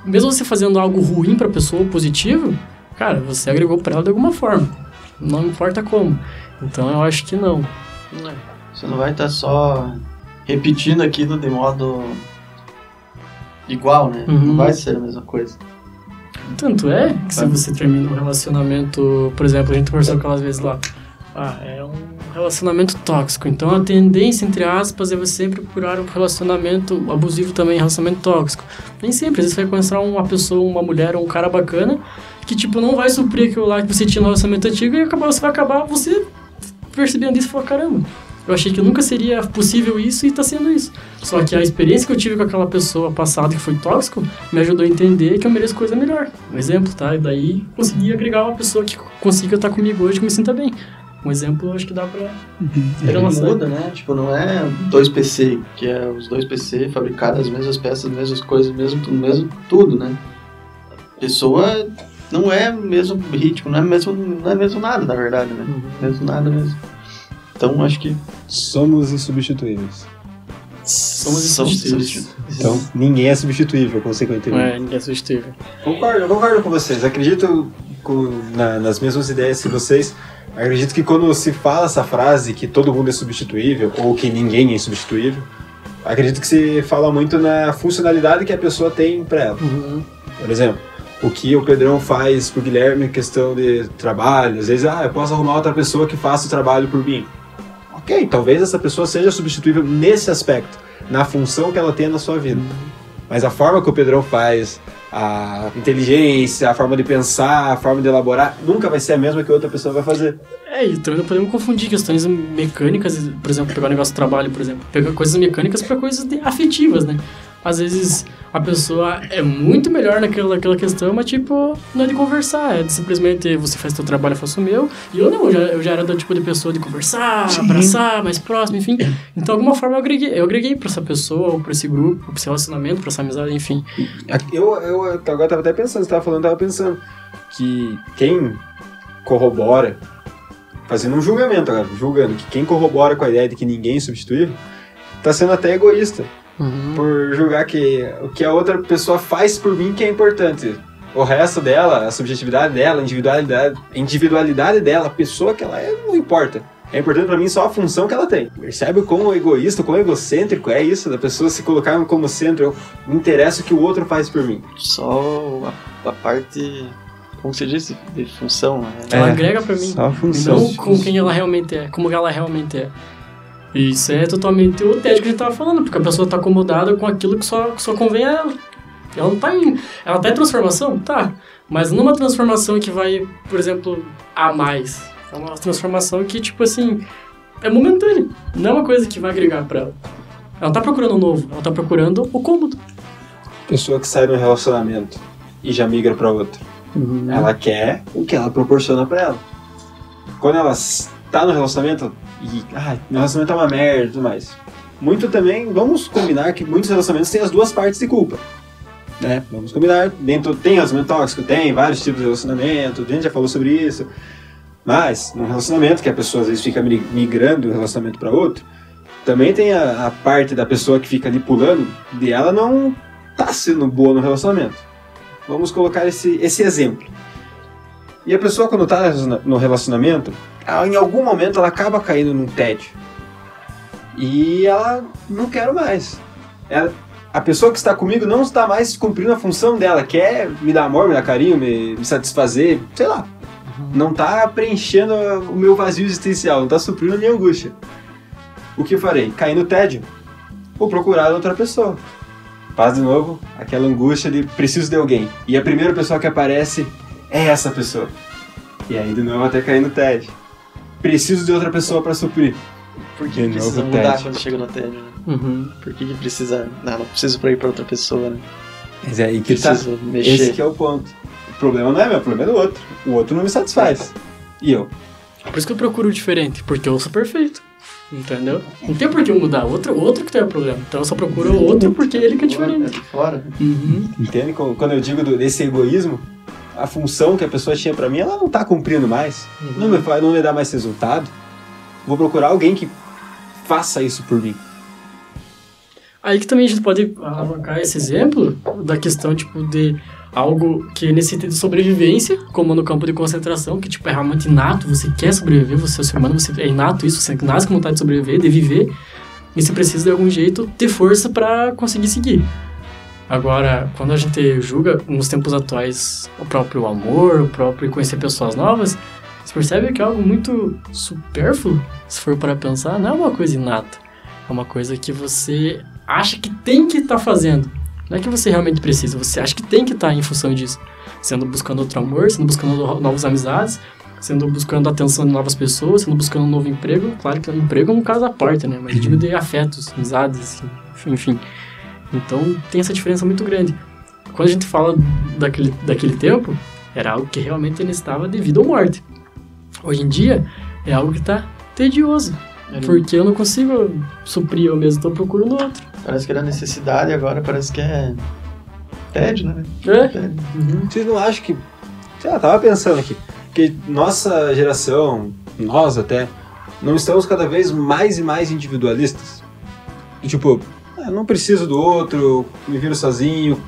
mesmo você fazendo algo ruim para a pessoa, positivo, cara, você agregou para ela de alguma forma. Não importa como. Então, eu acho que não. Não é. Você não vai estar só repetindo aquilo de modo igual, né? Uhum. Não vai ser a mesma coisa. Tanto é que se você termina um relacionamento, por exemplo, a gente conversou aquelas vezes lá, ah, é um relacionamento tóxico. Então a tendência, entre aspas, é você procurar um relacionamento abusivo também, relacionamento tóxico. Nem sempre, às vezes você vai encontrar uma pessoa, uma mulher ou um cara bacana que, tipo, não vai suprir aquilo lá que você tinha no relacionamento antigo e acabar, você vai acabar você percebendo isso e falar, caramba, eu achei que nunca seria possível isso e tá sendo isso. Só que a experiência que eu tive com aquela pessoa passada que foi tóxico me ajudou a entender que eu mereço coisa melhor. Um exemplo, tá? E daí consegui agregar uma pessoa que consiga estar comigo hoje que me sinta bem. Um exemplo, acho que dá pra. Ele Relação. muda, né? Tipo, não é dois PC, que é os dois PC fabricados as mesmas peças, as mesmas coisas, mesmo tudo, mesmo tudo, né? A pessoa não é mesmo ritmo, não é mesmo, não é mesmo nada, na verdade, né? Mesmo nada mesmo. Então acho que Somos insubstituíveis. Somos somos insubstituíveis. Então, ninguém é substituível, consequentemente. É, ninguém é substituível. Concordo, concordo com vocês. Acredito com- na- nas mesmas ideias que vocês. Acredito que quando se fala essa frase que todo mundo é substituível ou que ninguém é insubstituível, acredito que se fala muito na funcionalidade que a pessoa tem para ela. Por exemplo, o que o Pedrão faz pro Guilherme em questão de trabalho, às vezes, ah, eu posso arrumar outra pessoa que faça o trabalho por mim. Ok, talvez essa pessoa seja substituível nesse aspecto, na função que ela tem na sua vida. Mas a forma que o Pedrão faz, a inteligência, a forma de pensar, a forma de elaborar, nunca vai ser a mesma que outra pessoa vai fazer. É, e também não podemos confundir questões mecânicas, por exemplo, pegar o negócio do trabalho, por exemplo. Pegar coisas mecânicas para coisas afetivas, né? Às vezes a pessoa é muito melhor naquela, naquela questão, mas tipo, não é de conversar, é de simplesmente você faz seu trabalho, eu faço o meu. E eu não, eu já, eu já era do tipo de pessoa de conversar, abraçar, mais próximo, enfim. Então, de alguma forma, eu agreguei, eu agreguei pra essa pessoa, ou pra esse grupo, pra esse relacionamento, pra essa amizade, enfim. Eu, eu agora tava até pensando, você tava falando, tava pensando que quem corrobora, fazendo um julgamento agora, julgando que quem corrobora com a ideia de que ninguém é substituível, tá sendo até egoísta. Por julgar que o que a outra pessoa faz por mim que é importante. O resto dela, a subjetividade dela, a individualidade, a individualidade dela, a pessoa que ela é, não importa. É importante pra mim só a função que ela tem. Percebe o quão egoísta, o quão egocêntrico é isso, da pessoa se colocar como centro. Eu me interessa o que o outro faz por mim. só a, a parte, como você disse, de função, né? Ela É, agrega pra mim. Só a função. Não com quem ela realmente é, como ela realmente é. E Isso é totalmente o tédio que a gente tava falando, porque a pessoa tá acomodada com aquilo que só, que só convém a ela. Ela não tá em. Ela tá em transformação? Tá. Mas não uma transformação que vai, por exemplo, a mais. É uma transformação que, tipo assim, é momentânea. Não é uma coisa que vai agregar pra ela. Ela não tá procurando o novo, ela tá procurando o cômodo. Pessoa que sai de um relacionamento e já migra pra outro. Ela quer o que ela proporciona pra ela. Quando ela tá no relacionamento e. Meu relacionamento é uma merda e tudo mais. Muito também, vamos combinar que muitos relacionamentos têm as duas partes de culpa. Né? Vamos combinar. Dentro, tem relacionamento tóxico, tem vários tipos de relacionamento, a gente já falou sobre isso. Mas, num relacionamento que a pessoa às vezes fica mi- migrando de um relacionamento para outro, também tem a, a parte da pessoa que fica ali pulando de ela não tá sendo boa no relacionamento. Vamos colocar esse, esse exemplo. E a pessoa, quando tá no relacionamento, ela, em algum momento ela acaba caindo num tédio. E ela não quer mais. Ela- a pessoa que está comigo não está mais cumprindo a função dela, quer me dar amor, me dar carinho, me, me satisfazer, sei lá. Não está preenchendo o meu vazio existencial, não está suprindo a minha angústia. O que farei? Cair no tédio? Vou procurar outra pessoa. Faz de novo aquela angústia de preciso de alguém. E a primeira pessoa que aparece é essa pessoa. E aí de novo até cair no tédio. Preciso de outra pessoa para suprir. Por que precisa mudar tédio. quando chega no tédio, né? Uhum. Por que, que precisa. Não, não preciso pra ir pra outra pessoa, né? Mas é aí que tá. Preciso mexer. Esse que é o ponto. O problema não é meu, o problema é do outro. O outro não me satisfaz. E eu? Por isso que eu procuro o diferente, porque eu sou perfeito. Entendeu? Não tem por que eu mudar. Outro, outro que tem o problema. Então eu só procuro o outro porque ele que é É diferente. de fora. né? Uhum. Entende? Quando eu digo desse egoísmo, a função que a pessoa tinha pra mim, ela não tá cumprindo mais. Não me, não me dá mais resultado. Vou procurar alguém que faça isso por mim. Aí que também a gente pode alavancar esse exemplo da questão, tipo, de algo que necessita de sobrevivência, como no campo de concentração, que, tipo, é realmente inato, você quer sobreviver, você é um ser humano, você é inato isso, você nasce com vontade de sobreviver, de viver, e você precisa, de algum jeito, ter força para conseguir seguir. Agora, quando a gente julga, nos tempos atuais, o próprio amor, o próprio conhecer pessoas novas, você percebe que é algo muito supérfluo, se for para pensar, não é uma coisa inata. É uma coisa que você acha que tem que estar fazendo. Não é que você realmente precisa, você acha que tem que estar em função disso. Sendo buscando outro amor, sendo buscando no- novas amizades, sendo buscando a atenção de novas pessoas, sendo buscando um novo emprego. Claro que o emprego é um caso à parte, né? Mas digo de afetos, amizades, enfim. Então tem essa diferença muito grande. Quando a gente fala daquele, daquele tempo, era algo que realmente necessitava de vida ou morte. Hoje em dia, é algo que está tedioso. Porque eu não consigo suprir eu mesmo, então eu procuro no outro. Parece que era necessidade, agora parece que é tédio, né? É? Tédio. Uhum. Vocês não acham que sei lá, tava pensando aqui, que nossa geração, nós até, não estamos cada vez mais e mais individualistas. Tipo, ah, não preciso do outro, me viro sozinho.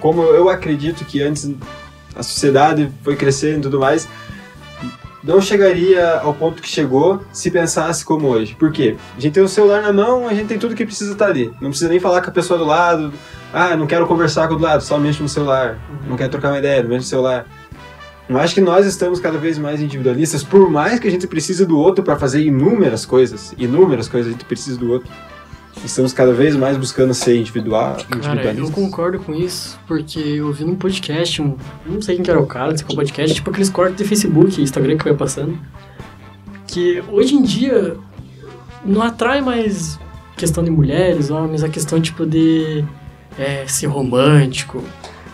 Como eu acredito que antes a sociedade foi crescendo e tudo mais, não chegaria ao ponto que chegou se pensasse como hoje. Por quê? A gente tem o celular na mão, a gente tem tudo que precisa estar ali. Não precisa nem falar com a pessoa do lado. Ah, não quero conversar com o do lado, só mexe no celular. Não quero trocar uma ideia, mexe no celular. Eu acho que nós estamos cada vez mais individualistas, por mais que a gente precise do outro para fazer inúmeras coisas, inúmeras coisas a gente precisa do outro. Estamos cada vez mais buscando ser individual, Cara, eu concordo com isso, porque eu ouvi num podcast, um, não sei quem que era o cara, desse podcast, tipo aqueles cortes de Facebook e Instagram que vai passando, que hoje em dia não atrai mais questão de mulheres, homens, a questão tipo de é, ser romântico,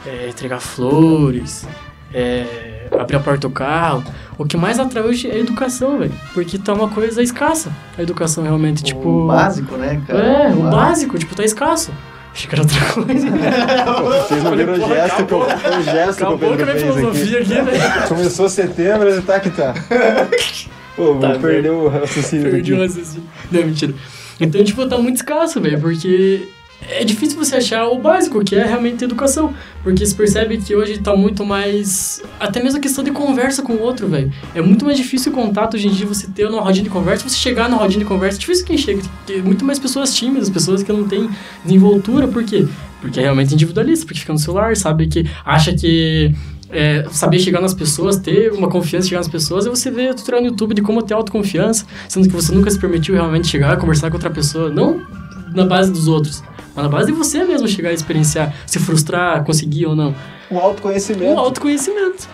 é, entregar flores, é, abrir a porta do carro. O que mais atrai hoje é a educação, velho, porque tá uma coisa escassa. A educação realmente, tipo... O básico, né, cara? É, o básico, tipo, tá escasso. Achei que era outra coisa. Vocês não viram o gesto que eu, o gesto que o Acabou com a Pedro minha fez aqui. filosofia aqui, né? Começou setembro e tá que tá. Pô, Tá, vou perder o raciocínio Perdi o raciocínio. Não, mentira. Então, tipo, tá muito escasso, velho, porque é difícil você achar o básico, que é realmente educação. Porque você percebe que hoje tá muito mais. Até mesmo a questão de conversa com o outro, velho. É muito mais difícil o contato hoje em dia você ter uma rodinha de conversa, você chegar na rodinha de conversa. É difícil quem chega. Tem muito mais pessoas tímidas, pessoas que não têm desenvoltura. Por quê? Porque é realmente individualista, porque fica no celular, sabe que. acha que. é, saber chegar nas pessoas, ter uma confiança, chegar nas pessoas, e você vê tutorial no YouTube de como ter autoconfiança, sendo que você nunca se permitiu realmente chegar, conversar com outra pessoa, não na base dos outros, mas na base de você mesmo chegar a experienciar, se frustrar, conseguir ou não. O autoconhecimento. O autoconhecimento.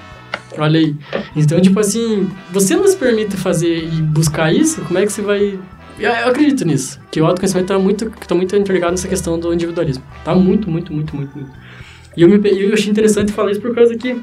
Olha aí. Então, tipo assim, você não se permite fazer e buscar isso, como é que você vai. Eu, acredito nisso. Que o autoconhecimento tá muito, tá muito interligado nessa questão do individualismo. Tá muito, muito, muito, muito, muito. E eu, me, eu achei interessante falar isso por causa que.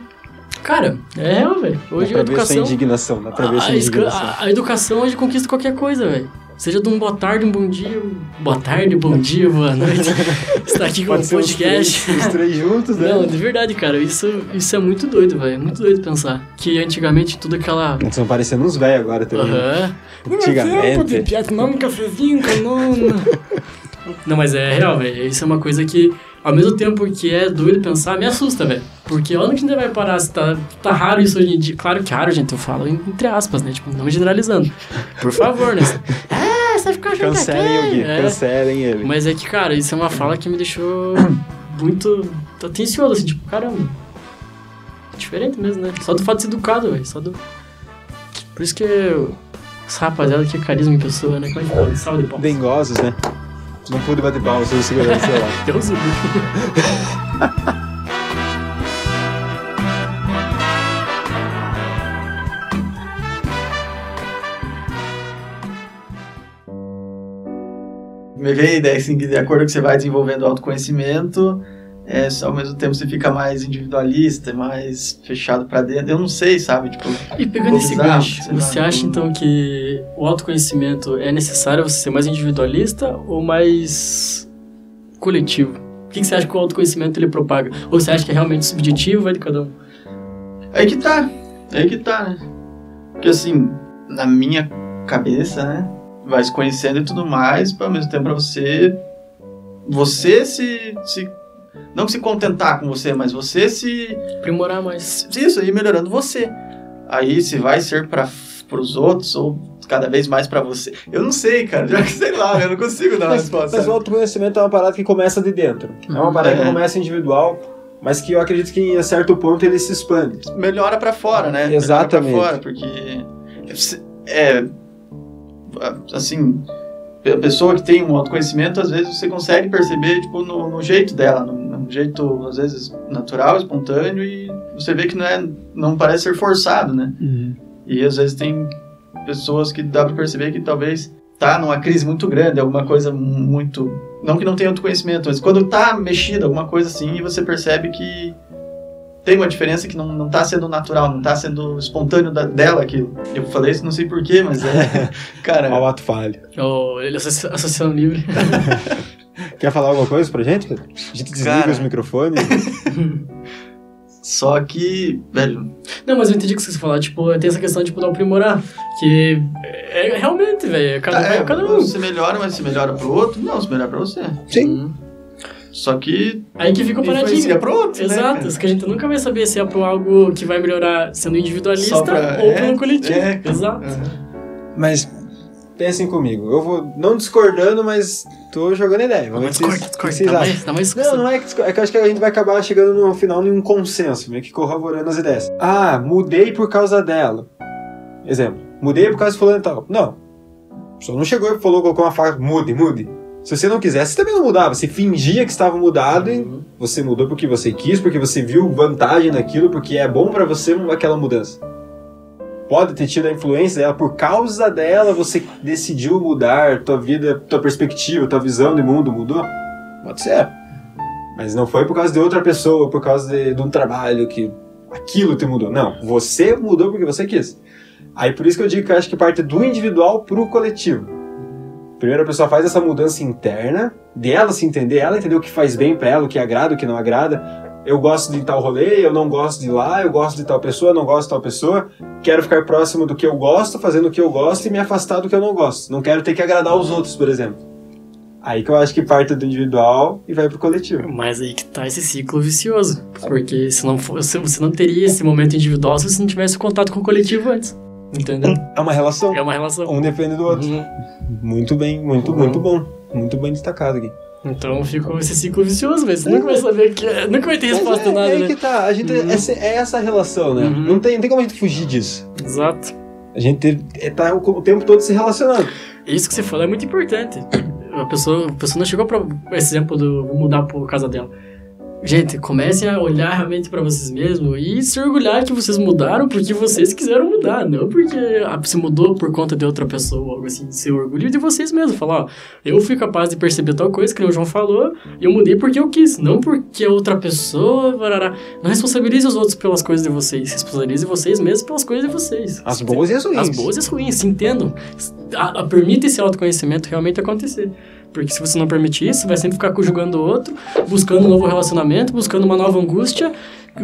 Cara, é real, velho. Hoje dá a pra ver sua educação. indignação, dá pra ver A, sua a esca- indignação. a- a educação hoje conquista qualquer coisa, velho. Seja de um boa tarde, um bom dia, um boa tarde, bom dia, boa noite. Está aqui com um Pode ser os podcast. três, os três juntos, né? Não, de verdade, cara, isso, isso é muito doido, velho. Muito doido pensar. Que antigamente tudo aquela. Eles estão parecendo uns velhos agora também. Aham. Antigamente. Piada, tomar um cafezinho, canona. Não, mas é real, velho. Isso é uma coisa que, ao mesmo tempo que é doido pensar, me assusta, velho. Porque onde que a gente vai parar? Se tá, tá raro isso hoje em dia. Claro que raro, gente, eu falo entre aspas, né? Tipo, não generalizando. Por favor, né? Ah, você vai ficar achando é Cancelem o? Gui, É. cancelem ele. Mas é que, cara, isso é uma fala que me deixou muito atencioso, assim, tipo, caramba. Diferente mesmo, né? Só do fato de ser educado, velho. Só do. Por isso que eu... essa rapaziada que é carisma em pessoa, né? Como é que fala? Salve de. Dengosos, né? Não pude bater palmas, se eu segurar o celular. Deus o livre. Me veio a ideia assim, que de acordo com que você vai desenvolvendo autoconhecimento, é, ao mesmo tempo você fica mais individualista, mais fechado pra dentro. Eu não sei, sabe? Tipo, E pegando esse gancho, sei lá, você acha então que o autoconhecimento é necessário você ser mais individualista ou mais coletivo? O que você acha que o autoconhecimento ele propaga? Ou você acha que é realmente subjetivo, vai de cada um? Aí que tá. Aí que tá, né? Porque assim, na minha cabeça, né? Vai se conhecendo e tudo mais, ao mesmo tempo pra você. Você se. se não se contentar com você, mas você se. Aprimorar mais. Isso, aí melhorando você. Aí se vai ser para os outros ou cada vez mais pra você. Eu não sei, cara. Já que sei lá, eu não consigo dar uma resposta. mas o autoconhecimento é uma parada que começa de dentro. É uma parada que É. começa individual, mas que eu acredito que a certo ponto ele se expande. melhora pra fora, né? Exatamente. Melhora pra fora, porque é assim, a pessoa que tem um autoconhecimento, às vezes você consegue perceber tipo no, no jeito dela, no, no jeito às vezes natural, espontâneo e você vê que não é não parece ser forçado, né? E às vezes tem pessoas que dá pra perceber que talvez tá numa crise muito grande, alguma coisa muito não que não tenha autoconhecimento, mas quando tá mexida alguma coisa assim, e você percebe que tem uma diferença que não, não tá sendo natural, não tá sendo espontâneo da- dela aquilo. Eu falei isso, não sei porquê, mas é. Cara, Ao ato falho. Oh, ele associa- associação livre. Quer falar alguma coisa pra gente? Pedro? A gente desliga Cara. os microfones. Só que, velho, Não, mas eu entendi o que você falou. Tipo, tem essa questão tipo, de aprimorar. Que é, é realmente, velho. Cada um tá, é, cada um. você melhora, mas se melhora pro outro, não, se melhora pra você. Sim. Só que Aí que fica o paradigma. pro outro, né, Exato, isso que a gente nunca vai saber se é pro algo que vai melhorar sendo individualista Só pra- ou é, pelo coletivo. é, Exato. Mas pensem comigo. Eu vou não discordando, mas tô jogando ideia. Vamos discorda, discorda. vocês Dá acham. mais, Não, não é que é que eu acho que a gente vai acabar chegando no final em um consenso, meio que corroborando as ideias. Ah, mudei por causa dela. Exemplo, mudei por causa de fulano e tal. Não. Pessoa não chegou e falou, colocou uma faca, mude, mude. Se você não quisesse, você também não mudava. Você fingia que estava mudado e Uhum. você mudou porque você quis, porque você viu vantagem naquilo, porque é bom pra você aquela mudança. Pode ter tido a influência dela, por causa dela você decidiu mudar, tua vida, tua perspectiva, tua visão de mundo mudou? Pode ser. Mas não foi por causa de outra pessoa, por causa de, de um trabalho que aquilo te mudou. Não, você mudou porque você quis. Aí por isso que eu digo que eu acho que parte do individual pro coletivo. Primeiro a pessoa faz essa mudança interna, dela se entender, ela entender o que faz bem pra ela, o que agrada, o que não agrada. Eu gosto de tal rolê, eu não gosto de lá, eu gosto de tal pessoa, não gosto de tal pessoa. Quero ficar próximo do que eu gosto, fazendo o que eu gosto e me afastar do que eu não gosto. Não quero ter que agradar os outros, por exemplo. Aí que eu acho que parte do individual e vai pro coletivo. Mas aí que tá esse ciclo vicioso. Porque se não fosse, você não teria esse momento individual se você não tivesse contato com o coletivo antes. Entendeu? É uma relação. É uma relação. Um depende do outro. Uhum. Muito bem, muito, Uhum. muito bom. Muito bem destacado aqui. Então ficou esse ciclo vicioso, velho. Você nunca vai saber que. Nunca vai ter resposta Mas é, nada, é né? que tá. A gente, Uhum. essa, é essa relação, né? Uhum. Não, tem, não tem como a gente fugir disso. Exato. A gente é, tá o, tempo todo se relacionando. Isso que você falou é muito importante. A pessoa, a pessoa não chegou pra esse exemplo do vou mudar por causa dela. Gente, comecem a olhar realmente pra vocês mesmos e se orgulhar que vocês mudaram porque vocês quiseram mudar, não porque ah, se mudou por conta de outra pessoa, algo assim. Se orgulhe de vocês mesmos. Falar, ó, eu fui capaz de perceber tal coisa que o João falou e eu mudei porque eu quis, não porque outra pessoa. Barará. Não responsabilize os outros pelas coisas de vocês, responsabilize vocês mesmos pelas coisas de vocês. As boas e as ruins. As boas e as ruins, se entendam. A, a, permita esse autoconhecimento realmente acontecer. Porque se você não permitir isso, você vai sempre ficar julgando o outro, buscando um novo relacionamento, buscando uma nova angústia.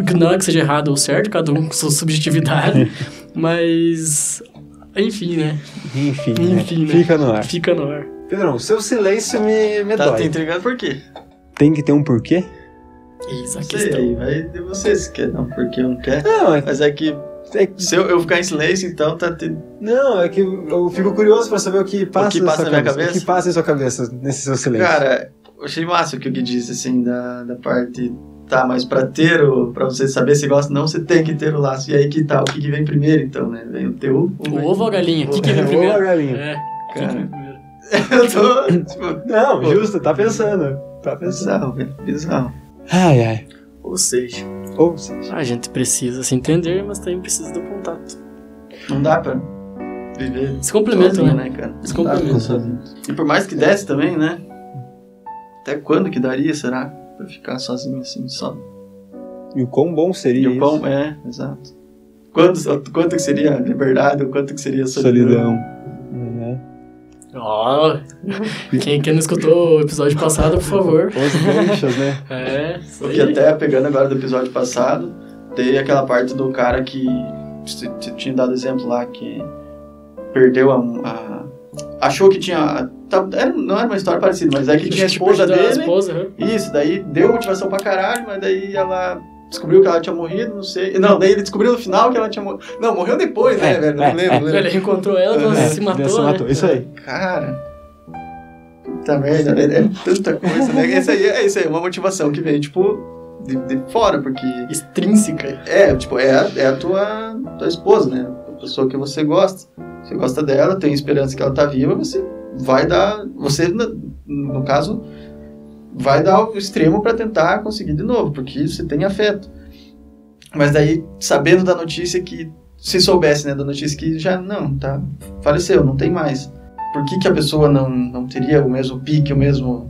Que não é que seja errado ou certo, cada um com sua subjetividade. mas. Enfim, né? Enfim, Enfim, né? né? Fica no ar. Fica no ar. Pedrão, o seu silêncio me, me Tá dói. te intrigando por quê? Tem que ter um porquê? Eis a Não questão. sei, vai de você se quer, não, porque eu não quer. Não, é, Mas é que é- se eu, eu ficar em silêncio, então tá te... não, é que eu fico curioso pra saber o que passa, que na passa sua na minha cabeça. O que passa em sua cabeça nesse seu silêncio. Cara, eu achei massa o que o Gui disse, assim, da, da parte. Tá, mas pra ter o. pra você saber se gosta, não, você tem que ter o laço. E aí que tá, o que, que vem primeiro, então, né? Vem o teu. ou O vem- ovo ou a galinha? O que, que É, vem ou primeiro? a galinha. É, o que que Cara. vem primeiro? eu tô. Tipo, Não, justo, tá pensando. Tá pensando. bizarro, velho. Bizarro. Ai, ai. Ou seja, Ou seja, A gente precisa se entender, mas também precisa do contato. não dá pra viver. Se complementam, sozinho, né? cara? Se complementam. E por mais que desse também, né? Até quando que daria, será? Pra ficar sozinho assim, só. e o quão bom seria E o isso? pão, é, exato. Quanto, quanto que seria liberdade, o quanto que seria solidão. Solidão. Ó, quem, quem não escutou o episódio passado, por favor. Os ganchos, né? É, Porque até pegando agora do episódio passado, tem aquela parte do cara que você tinha dado exemplo lá que perdeu a, a- achou que tinha tá- era- não era uma história parecida, mas é que tinha a esposa dele. esposa, aham. Isso, daí deu motivação pra caralho, mas daí ela descobriu que ela tinha morrido, não sei. Não, daí ele descobriu no final que ela tinha morrido. Não, morreu depois, né, É, velho? Não é, lembro, é. não lembro. Ele reencontrou ela, ela É, se matou, se né? matou. Isso aí. Cara. Puta merda, né? É tanta coisa, né? Essa aí é isso aí, é uma motivação que vem, tipo, de, de fora, porque. Extrínseca. É, tipo, é, a- é a tua, tua esposa, né? A pessoa que você gosta. Você gosta dela, tem esperança que ela tá viva, você vai dar. Você, no, no caso, vai dar o extremo pra tentar conseguir de novo, porque você tem afeto. Mas daí, sabendo da notícia que. Se soubesse, né, da notícia que já não, tá. Faleceu, não tem mais. Por que, que a pessoa não, não teria o mesmo pique, o mesmo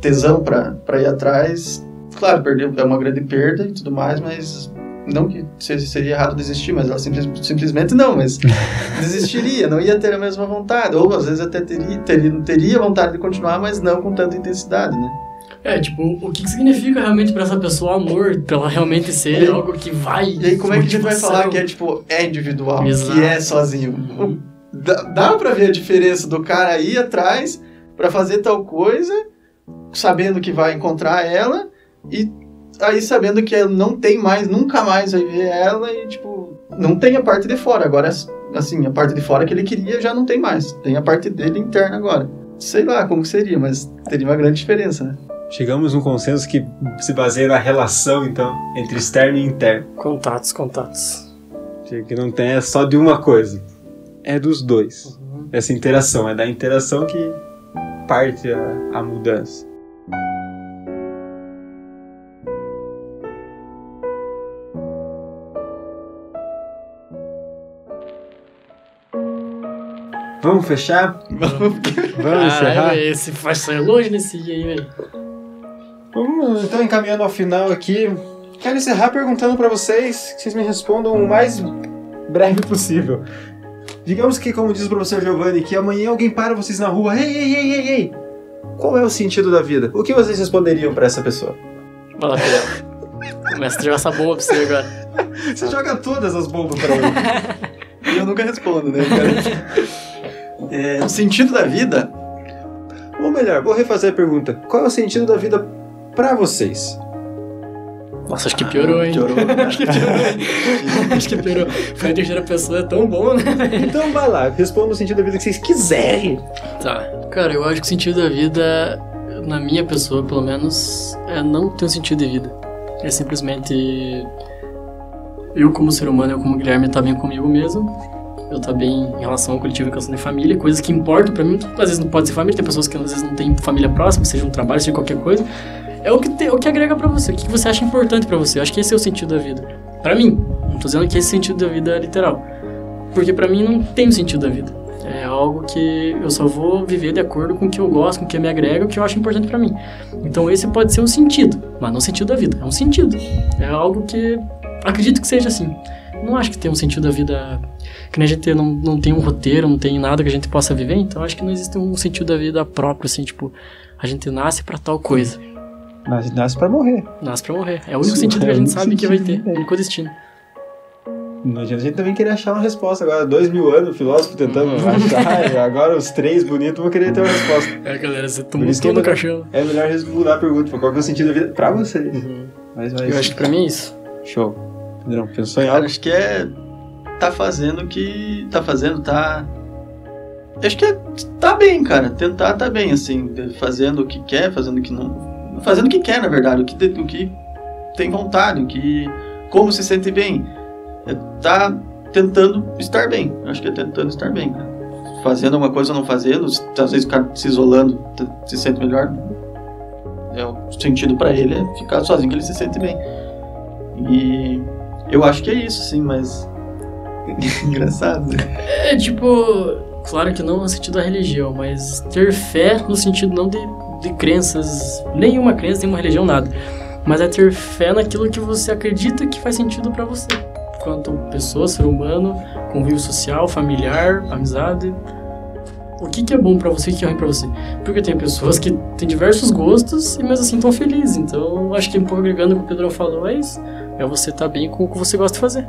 tesão pra ir atrás? Claro, perdeu, é uma grande perda e tudo mais, mas não que se- seria errado desistir, mas ela simples- simplesmente não, mas desistiria, não ia ter a mesma vontade, ou às vezes até teria, teria, teria vontade de continuar, mas não com tanta intensidade, né? É, tipo, o que que significa realmente pra essa pessoa amor? Pra ela realmente ser aí- algo que vai. E aí, como é que a gente vai falar que é, tipo, é individual, Exato. que é sozinho? Dá, dá pra ver a diferença do cara ir atrás pra fazer tal coisa, sabendo que vai encontrar ela, e aí sabendo que ele não tem mais, nunca mais vai ver ela, e, tipo, não tem a parte de fora. Agora, assim, a parte de fora que ele queria já não tem mais. Tem a parte dele interna agora. Sei lá como que seria, mas teria uma grande diferença, né? Chegamos num consenso que se baseia na relação, então, entre externo e interno. Contatos, contatos. Que não tem é só de uma coisa. É dos dois. Essa interação. É da interação que parte a, a mudança. Vamos fechar? Vamos encerrar? Caralho, esse vai sair longe nesse dia aí, velho. Vamos então encaminhando ao final aqui. Quero encerrar perguntando pra vocês que vocês me respondam o mais breve possível. Digamos que, como diz o professor Giovanni, que amanhã alguém para vocês na rua. Ei, ei, ei, ei, ei! Qual é o sentido da vida? O que vocês responderiam pra essa pessoa? Vai lá. Começa a jogar essa bomba pra você agora. Você joga todas as bombas pra. E eu nunca respondo, né, cara? É, o sentido da vida Ou melhor, vou refazer a pergunta. Qual é o sentido da vida pra vocês? Nossa, acho que piorou, hein? Piorou. acho que piorou, acho que piorou. Foi a terceira pessoa, é tão bom, né? Então vai lá, responda o sentido da vida que vocês quiserem. Tá. Cara, eu acho que o sentido da vida, na minha pessoa, pelo menos, é não ter um sentido de vida. É simplesmente eu como ser humano, eu como Guilherme, tá bem comigo mesmo. Eu tá bem em relação ao coletivo e questão de família, coisas que importam pra mim. Às vezes não pode ser família, tem pessoas que às vezes não têm família próxima, seja um trabalho, seja qualquer coisa. É o que, te- o que agrega pra você, o que você acha importante pra você. Eu acho que esse é o sentido da vida. Pra mim, não tô dizendo que esse sentido da vida é literal. Porque pra mim não tem sentido da vida. É algo que eu só vou viver de acordo com o que eu gosto, com o que me agrega, o que eu acho importante pra mim. Então esse pode ser o sentido, mas não o sentido da vida. É um sentido. É algo que acredito que seja assim. Não acho que tem um sentido da vida que nem a gente não, não tem um roteiro, não tem nada que a gente possa viver. Então acho que não existe um sentido da vida próprio, assim, tipo, a gente nasce pra tal coisa. Nasce, nasce pra morrer. Nasce pra morrer. É o único Sim, sentido que é a gente sabe que vai ter. né? O único destino. Não adianta a gente também querer achar uma resposta agora. Dois mil anos, filósofo tentando Uhum. achar, e agora os três bonitos vão querer ter uma resposta. É, galera, você é no melhor- caixão. É melhor mudar a pergunta, qual que é o sentido da vida pra vocês. Mas vai. Eu acho que pra mim é isso. Show. Pedrão, pensou em Cara, algo? acho que é. Tá fazendo o que. Tá fazendo, tá. Acho que é. Tá bem, cara. Tentar tá bem, assim. Fazendo o que quer, fazendo o que não. Fazendo o que quer, na verdade. O que, o que tem vontade, o que. Como se sente bem. É, tá tentando estar bem. Acho que é tentando estar bem, cara. Fazendo alguma coisa ou não fazendo. Às vezes o cara se isolando se sente melhor. É, o sentido pra ele é ficar sozinho que ele se sente bem. E eu acho que é isso, sim, mas. Engraçado. né? É tipo, claro que não no sentido da religião, mas ter fé no sentido não de, de crenças, nenhuma crença, nenhuma religião, nada. Mas é ter fé naquilo que você acredita que faz sentido pra você. Quanto pessoa, ser humano, convívio social, familiar, amizade. O que, que é bom pra você e o que é ruim pra você? Porque tem pessoas que têm diversos gostos e mesmo assim estão felizes. Então, acho que um pouco agregando o que o Pedro falou, é isso. É você estar bem com o que você gosta de fazer.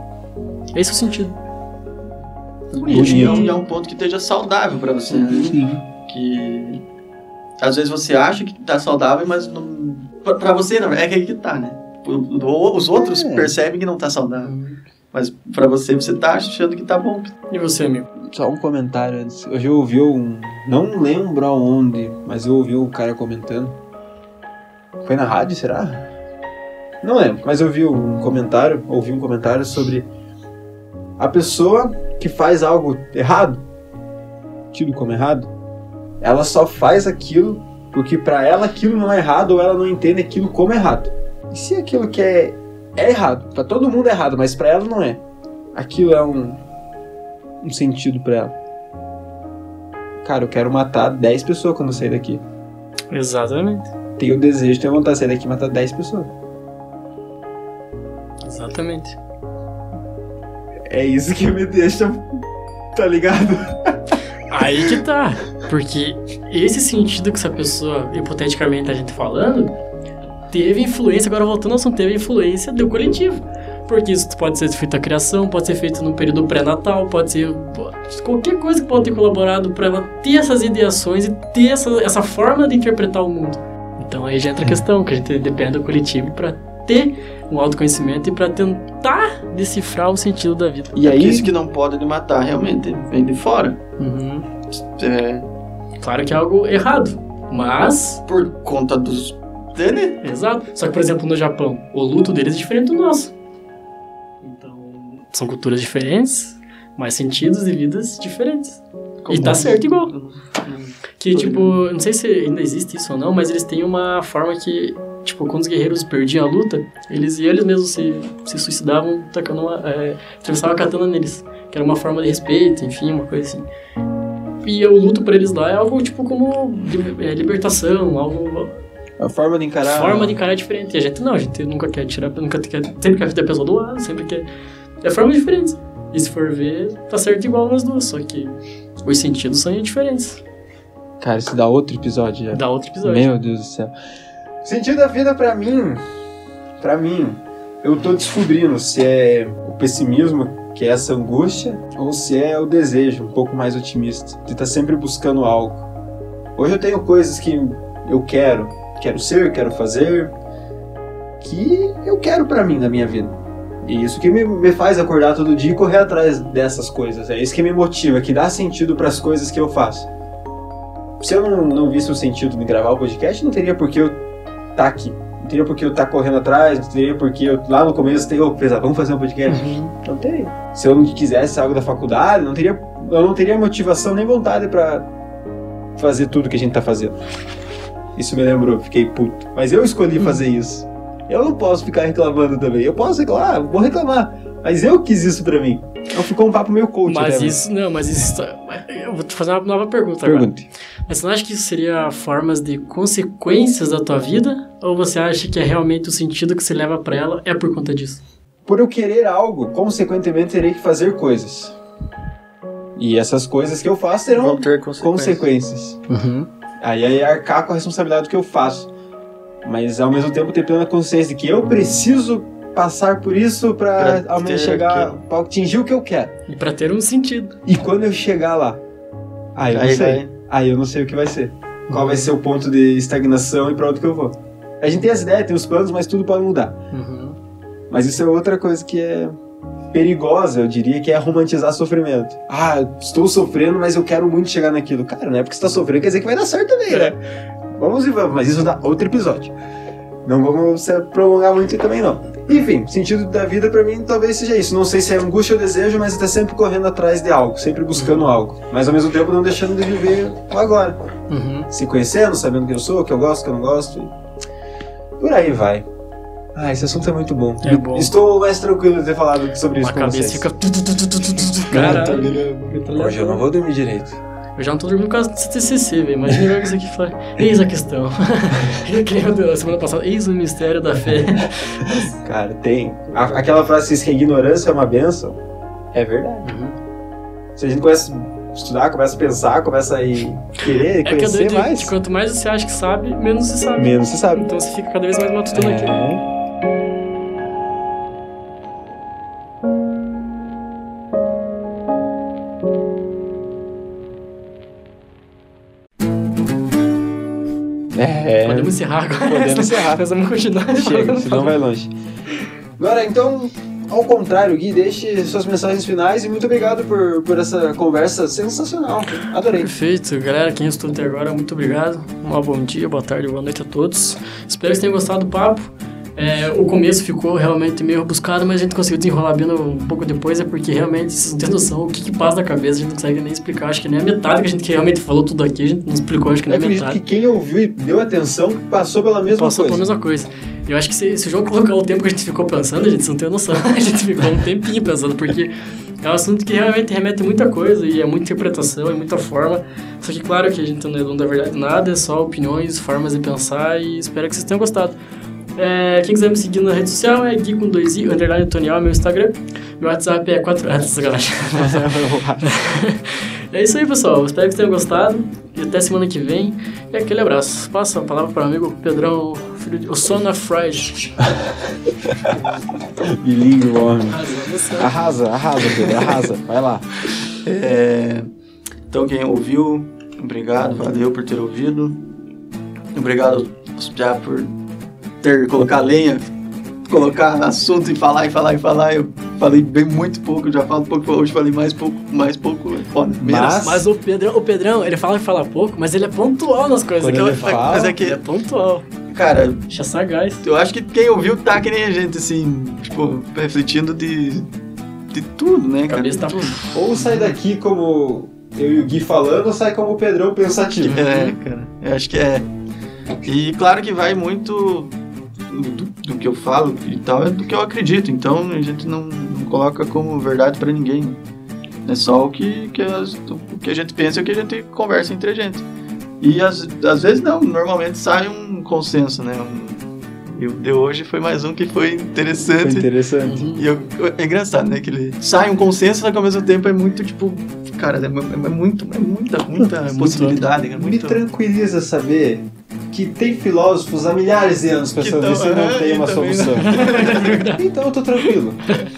Esse é o sentido. E é um, e é um ponto que esteja saudável pra você, né? Que. Às vezes você acha que tá saudável, mas não. Pra, pra você, não. É que aí que tá, né? Os outros É. percebem que não tá saudável. Mas pra você, você tá achando que tá bom. E você, amigo? Só um comentário antes. Hoje eu ouvi um. Não lembro aonde, mas eu ouvi o cara comentando. Foi na rádio, será? Não lembro, mas eu vi um comentário, ouvi um comentário sobre a pessoa que faz algo errado, tido como errado, ela só faz aquilo porque pra ela aquilo não é errado ou ela não entende aquilo como errado. E se aquilo que é, é errado, pra todo mundo é errado, mas pra ela não é. Aquilo é um um sentido pra ela. Cara, eu quero matar 10 pessoas quando eu sair daqui. Exatamente. Tenho o desejo, tenho vontade de sair daqui e matar 10 pessoas. Exatamente. É isso que me deixa. Tá ligado? Aí que tá. Porque esse sentido que essa pessoa, hipoteticamente a gente falando, teve influência, agora voltando ao assunto, teve influência do coletivo. Porque isso pode ser feito a criação, pode ser feito no período pré-natal, pode ser qualquer coisa que pode ter colaborado para ela ter essas ideações e ter essa, essa forma de interpretar o mundo. Então aí já entra a questão, que a gente depende do coletivo para ter um autoconhecimento e para tentar decifrar o sentido da vida. E aí isso que não pode me matar realmente vem de fora. Uhum. É, Claro que é algo errado, mas por conta dos dele. Exato. Só que, por exemplo, no Japão, o luto deles é diferente do nosso. Então, são culturas diferentes, mas sentidos de vidas diferentes. E tá certo igual. Que, tipo, não sei se ainda existe isso ou não, mas eles têm uma forma que, tipo, quando os guerreiros perdiam a luta, eles eles mesmos se, se suicidavam tacando uma. É, atravessavam a katana neles. Que era uma forma de respeito, enfim, uma coisa assim. E o luto pra eles lá é algo, tipo, como é, libertação, algo A forma de encarar. forma de encarar é diferente. E a gente não, a gente nunca quer tirar, nunca quer, sempre quer ter a pessoa do lado, sempre quer. É forma diferente. E se for ver, tá certo igual nas duas, só que os sentidos são diferentes. Cara, isso dá outro episódio já. Dá outro episódio. Meu Deus do céu. O sentido da vida pra mim, pra mim, eu tô descobrindo se é o pessimismo, que é essa angústia, ou se é o desejo, um pouco mais otimista, de estar sempre buscando algo. Hoje eu tenho coisas que eu quero, quero ser, quero fazer, que eu quero pra mim na minha vida. E isso que me, me faz acordar todo dia e correr atrás dessas coisas. É isso que me motiva, que dá sentido para as coisas que eu faço. Se eu não, não visse o sentido de gravar o podcast, não teria por que eu estar tá aqui. Não teria por que eu estar tá correndo atrás, não teria por que eu lá no começo ter, oh, pensar, vamos fazer um podcast. Uhum. Não teria. Se eu não quisesse algo da faculdade, não teria, eu não teria motivação nem vontade para fazer tudo que a gente tá fazendo. Isso me lembrou, fiquei puto. Mas eu escolhi fazer isso. Eu não posso ficar reclamando também. Eu posso reclamar, vou reclamar. Mas eu quis isso pra mim. Então ficou um papo meio coach Mas até, né? isso, não, mas isso. Eu vou te fazer uma nova pergunta agora. Pergunte. Mas você não acha que isso seria formas de consequências da tua vida? Ou você acha que é realmente o sentido que você leva pra ela é por conta disso? Por eu querer algo, consequentemente terei que fazer coisas. E essas coisas que eu faço terão Vão ter consequências. consequências. Uhum. Aí é arcar com a responsabilidade do que eu faço. Mas ao mesmo tempo ter plena consciência de que eu preciso passar por isso pra Pra ao menos chegar, aquilo. pra atingir o que eu quero. E pra ter um sentido. E quando eu chegar lá, aí eu não Aí sei. vai. Aí eu não sei o que vai ser. Qual vai ser o ponto de estagnação e pra onde que eu vou. A gente tem as ideias, tem os planos, mas tudo pode mudar. Uhum. Mas isso é outra coisa que é perigosa, eu diria, que é romantizar sofrimento. Ah, estou sofrendo, mas eu quero muito chegar naquilo. Cara, não é porque você está sofrendo, quer dizer que vai dar certo também, né? Vamos e vamos, mas isso dá outro episódio. Não vamos se prolongar muito também, não. Enfim, sentido da vida para mim talvez seja isso. Não sei se é angústia ou desejo, mas está sempre correndo atrás de algo, sempre buscando uhum. algo. Mas ao mesmo tempo não deixando de viver agora. Uhum. Se conhecendo, sabendo quem eu sou, o que eu gosto, o que eu não gosto. Por aí vai. Ah, esse assunto é muito bom. É bom. Estou mais tranquilo de ter falado sobre isso Uma com vocês. A cabeça fica... Cara, Hoje eu não vou dormir direito. Eu já não tô dormindo por causa do TCC, velho. Imagina eu isso aqui falar. Eis a questão. que nem o da semana passada. Eis o mistério da fé. Cara, tem. A- aquela frase que a ignorância é uma benção. É verdade. Uhum. Se a gente começa a estudar, começa a pensar, começa a ir querer É que é conhecer doido mais, que quanto mais você acha que sabe, menos você sabe. menos você sabe. Então você fica cada vez mais matutando. É. É. Podemos encerrar agora. Podemos encerrar. Nós vamos continuar. Chega, senão vai longe. Agora, então, ao contrário, Gui, deixe suas mensagens finais e muito obrigado por, por essa conversa sensacional. Adorei. Perfeito, galera. Quem escutou até agora, muito obrigado. Um bom dia, boa tarde, boa noite a todos. Espero que vocês tenham gostado do papo. É, o começo ficou realmente meio buscado, mas a gente conseguiu desenrolar bem um pouco depois, é porque realmente vocês não têm noção o que, que passa na cabeça, a gente não consegue nem explicar. Acho que nem a metade que a gente realmente falou tudo aqui, a gente não explicou, acho que nem a metade. que quem ouviu e deu atenção passou pela mesma Passou pela coisa. mesma coisa. Eu acho que se, se o João colocar o tempo que a gente ficou pensando, a gente não tem noção. A gente ficou um tempinho pensando, porque é um assunto que realmente remete muita coisa e é muita interpretação, é muita forma. Só que, claro, que a gente não é dono da verdade nada, é só opiniões, formas de pensar e espero que vocês tenham gostado. É, quem quiser me seguir na rede social é Gui com 2i, underline Tonial, é meu Instagram. Meu WhatsApp é 4... Ah, sacanagem. é isso aí, pessoal. Espero que tenham gostado. E até semana que vem. E aquele abraço. Passa a palavra para o amigo Pedrão filho de... O Son of Friday. Bilingue, o homem. Arrasa, arrasa, Pedro, arrasa. Vai lá. É, então, quem ouviu, obrigado, valeu por ter ouvido. Obrigado já por ter colocado lenha, colocar assunto e falar e falar e falar. Eu falei bem muito pouco, já falo pouco, hoje falei mais pouco, mais pouco, é foda. Mas- Mas o Pedrão, o Pedrão, ele fala que fala pouco, mas ele é pontual nas coisas. Quando que ele eu- fala- Mas é Ele é que, pontual. cara, Deixa sagaz. eu acho que quem ouviu tá que nem a gente, assim, tipo, refletindo de, de tudo, né, A cara? cabeça tá... Ou sai daqui como eu e o Gui falando, ou sai como o Pedrão pensativo. É, cara, eu acho que é. E claro que vai muito do, do que eu falo e tal, é do que eu acredito. Então a gente não, não coloca como verdade pra ninguém. É só o que, que, as- o que a gente pensa e o que a gente conversa entre a gente. E às, às vezes não, normalmente sai um consenso, né? Um, e o de hoje foi mais um que foi Foi interessante. interessante. Uhum. E eu- é engraçado, né? Que ele sai um consenso, só que ao mesmo tempo é muito, tipo, cara, é, é muito, é muita, muita Muito possibilidade. Me Muito... tranquiliza saber que tem filósofos há milhares de anos pensando nisso e não tem é, uma solução. então eu tô tranquilo.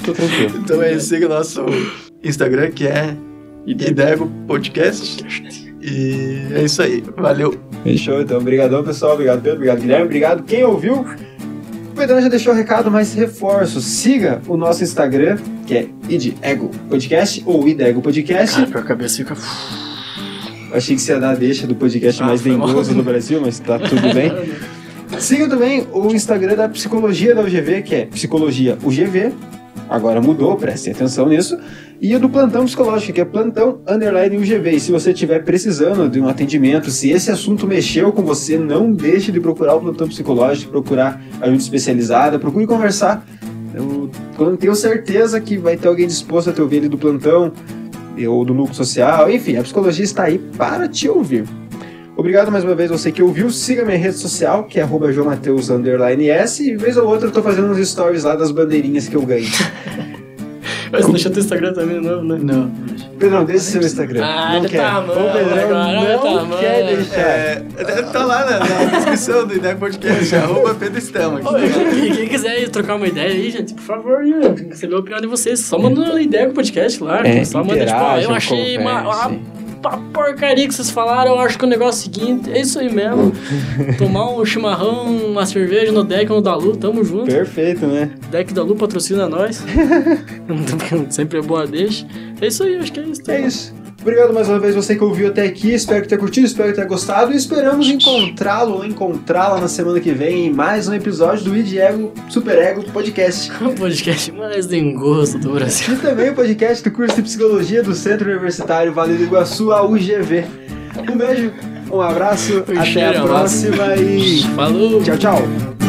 Tô tranquilo. Então é, siga o nosso Instagram, que é Idego Podcast. E é isso aí. Valeu. Fechou, então. Obrigadão, pessoal. Obrigado, Pedro. Obrigado, Guilherme. Obrigado quem ouviu. O Pedrão já deixou o recado, mas reforço. Siga o nosso Instagram, que é idego podcast ou idego podcast. Cara, a cabeça fica... Achei que você ia dar a deixa do podcast Ah, mais dengoso do Brasil, mas tá tudo bem. Sigam também o Instagram da Psicologia da UGV, que é Psicologia UGV. Agora mudou, prestem atenção nisso. E o do Plantão Psicológico, que é Plantão Underline UGV. E se você estiver precisando de um atendimento, se esse assunto mexeu com você, não deixe de procurar o Plantão Psicológico, procurar ajuda especializada, procure conversar. Eu tenho certeza que vai ter alguém disposto a te ouvir ali do plantão, ou do núcleo social, enfim, a psicologia está aí para te ouvir. Obrigado mais uma vez você que ouviu. Siga minha rede social, que é arroba jomateus underline S, e vez ou outra eu tô fazendo uns stories lá das bandeirinhas que eu ganho. Mas deixa teu Instagram também de novo, né? Não. Pedrão, deixa seu Instagram. Ah, não ele quer. tá o amando Pedrão agora, tá não amando. quer deixar. É, tá lá na, na descrição do Idego Podcast, arroba Pedro Estama. Ô, quem, quem quiser trocar uma ideia aí, gente, por favor, né, receber a opinião de vocês. Só manda uma ideia com o podcast lá. É, só manda, tipo, ó, eu achei uma, uma, uma porcaria que vocês falaram, eu acho que o negócio é o seguinte, é isso aí mesmo. Tomar um chimarrão, uma cerveja no deck no Dalu, tamo junto. Perfeito, né? Deck Dalu patrocina nós. Sempre é boa deixa. É isso aí, acho que é isso. É isso. Obrigado mais uma vez você que ouviu até aqui. Espero que tenha curtido, espero que tenha gostado. E esperamos encontrá-lo ou encontrá-la na semana que vem em mais um episódio do Id Ego Super Ego Podcast. O podcast mais dengoso do Brasil. E também o podcast do curso de Psicologia do Centro Universitário Vale do Iguaçu, a UGV. Um beijo, um abraço, Um até a próxima e Falou! tchau, tchau.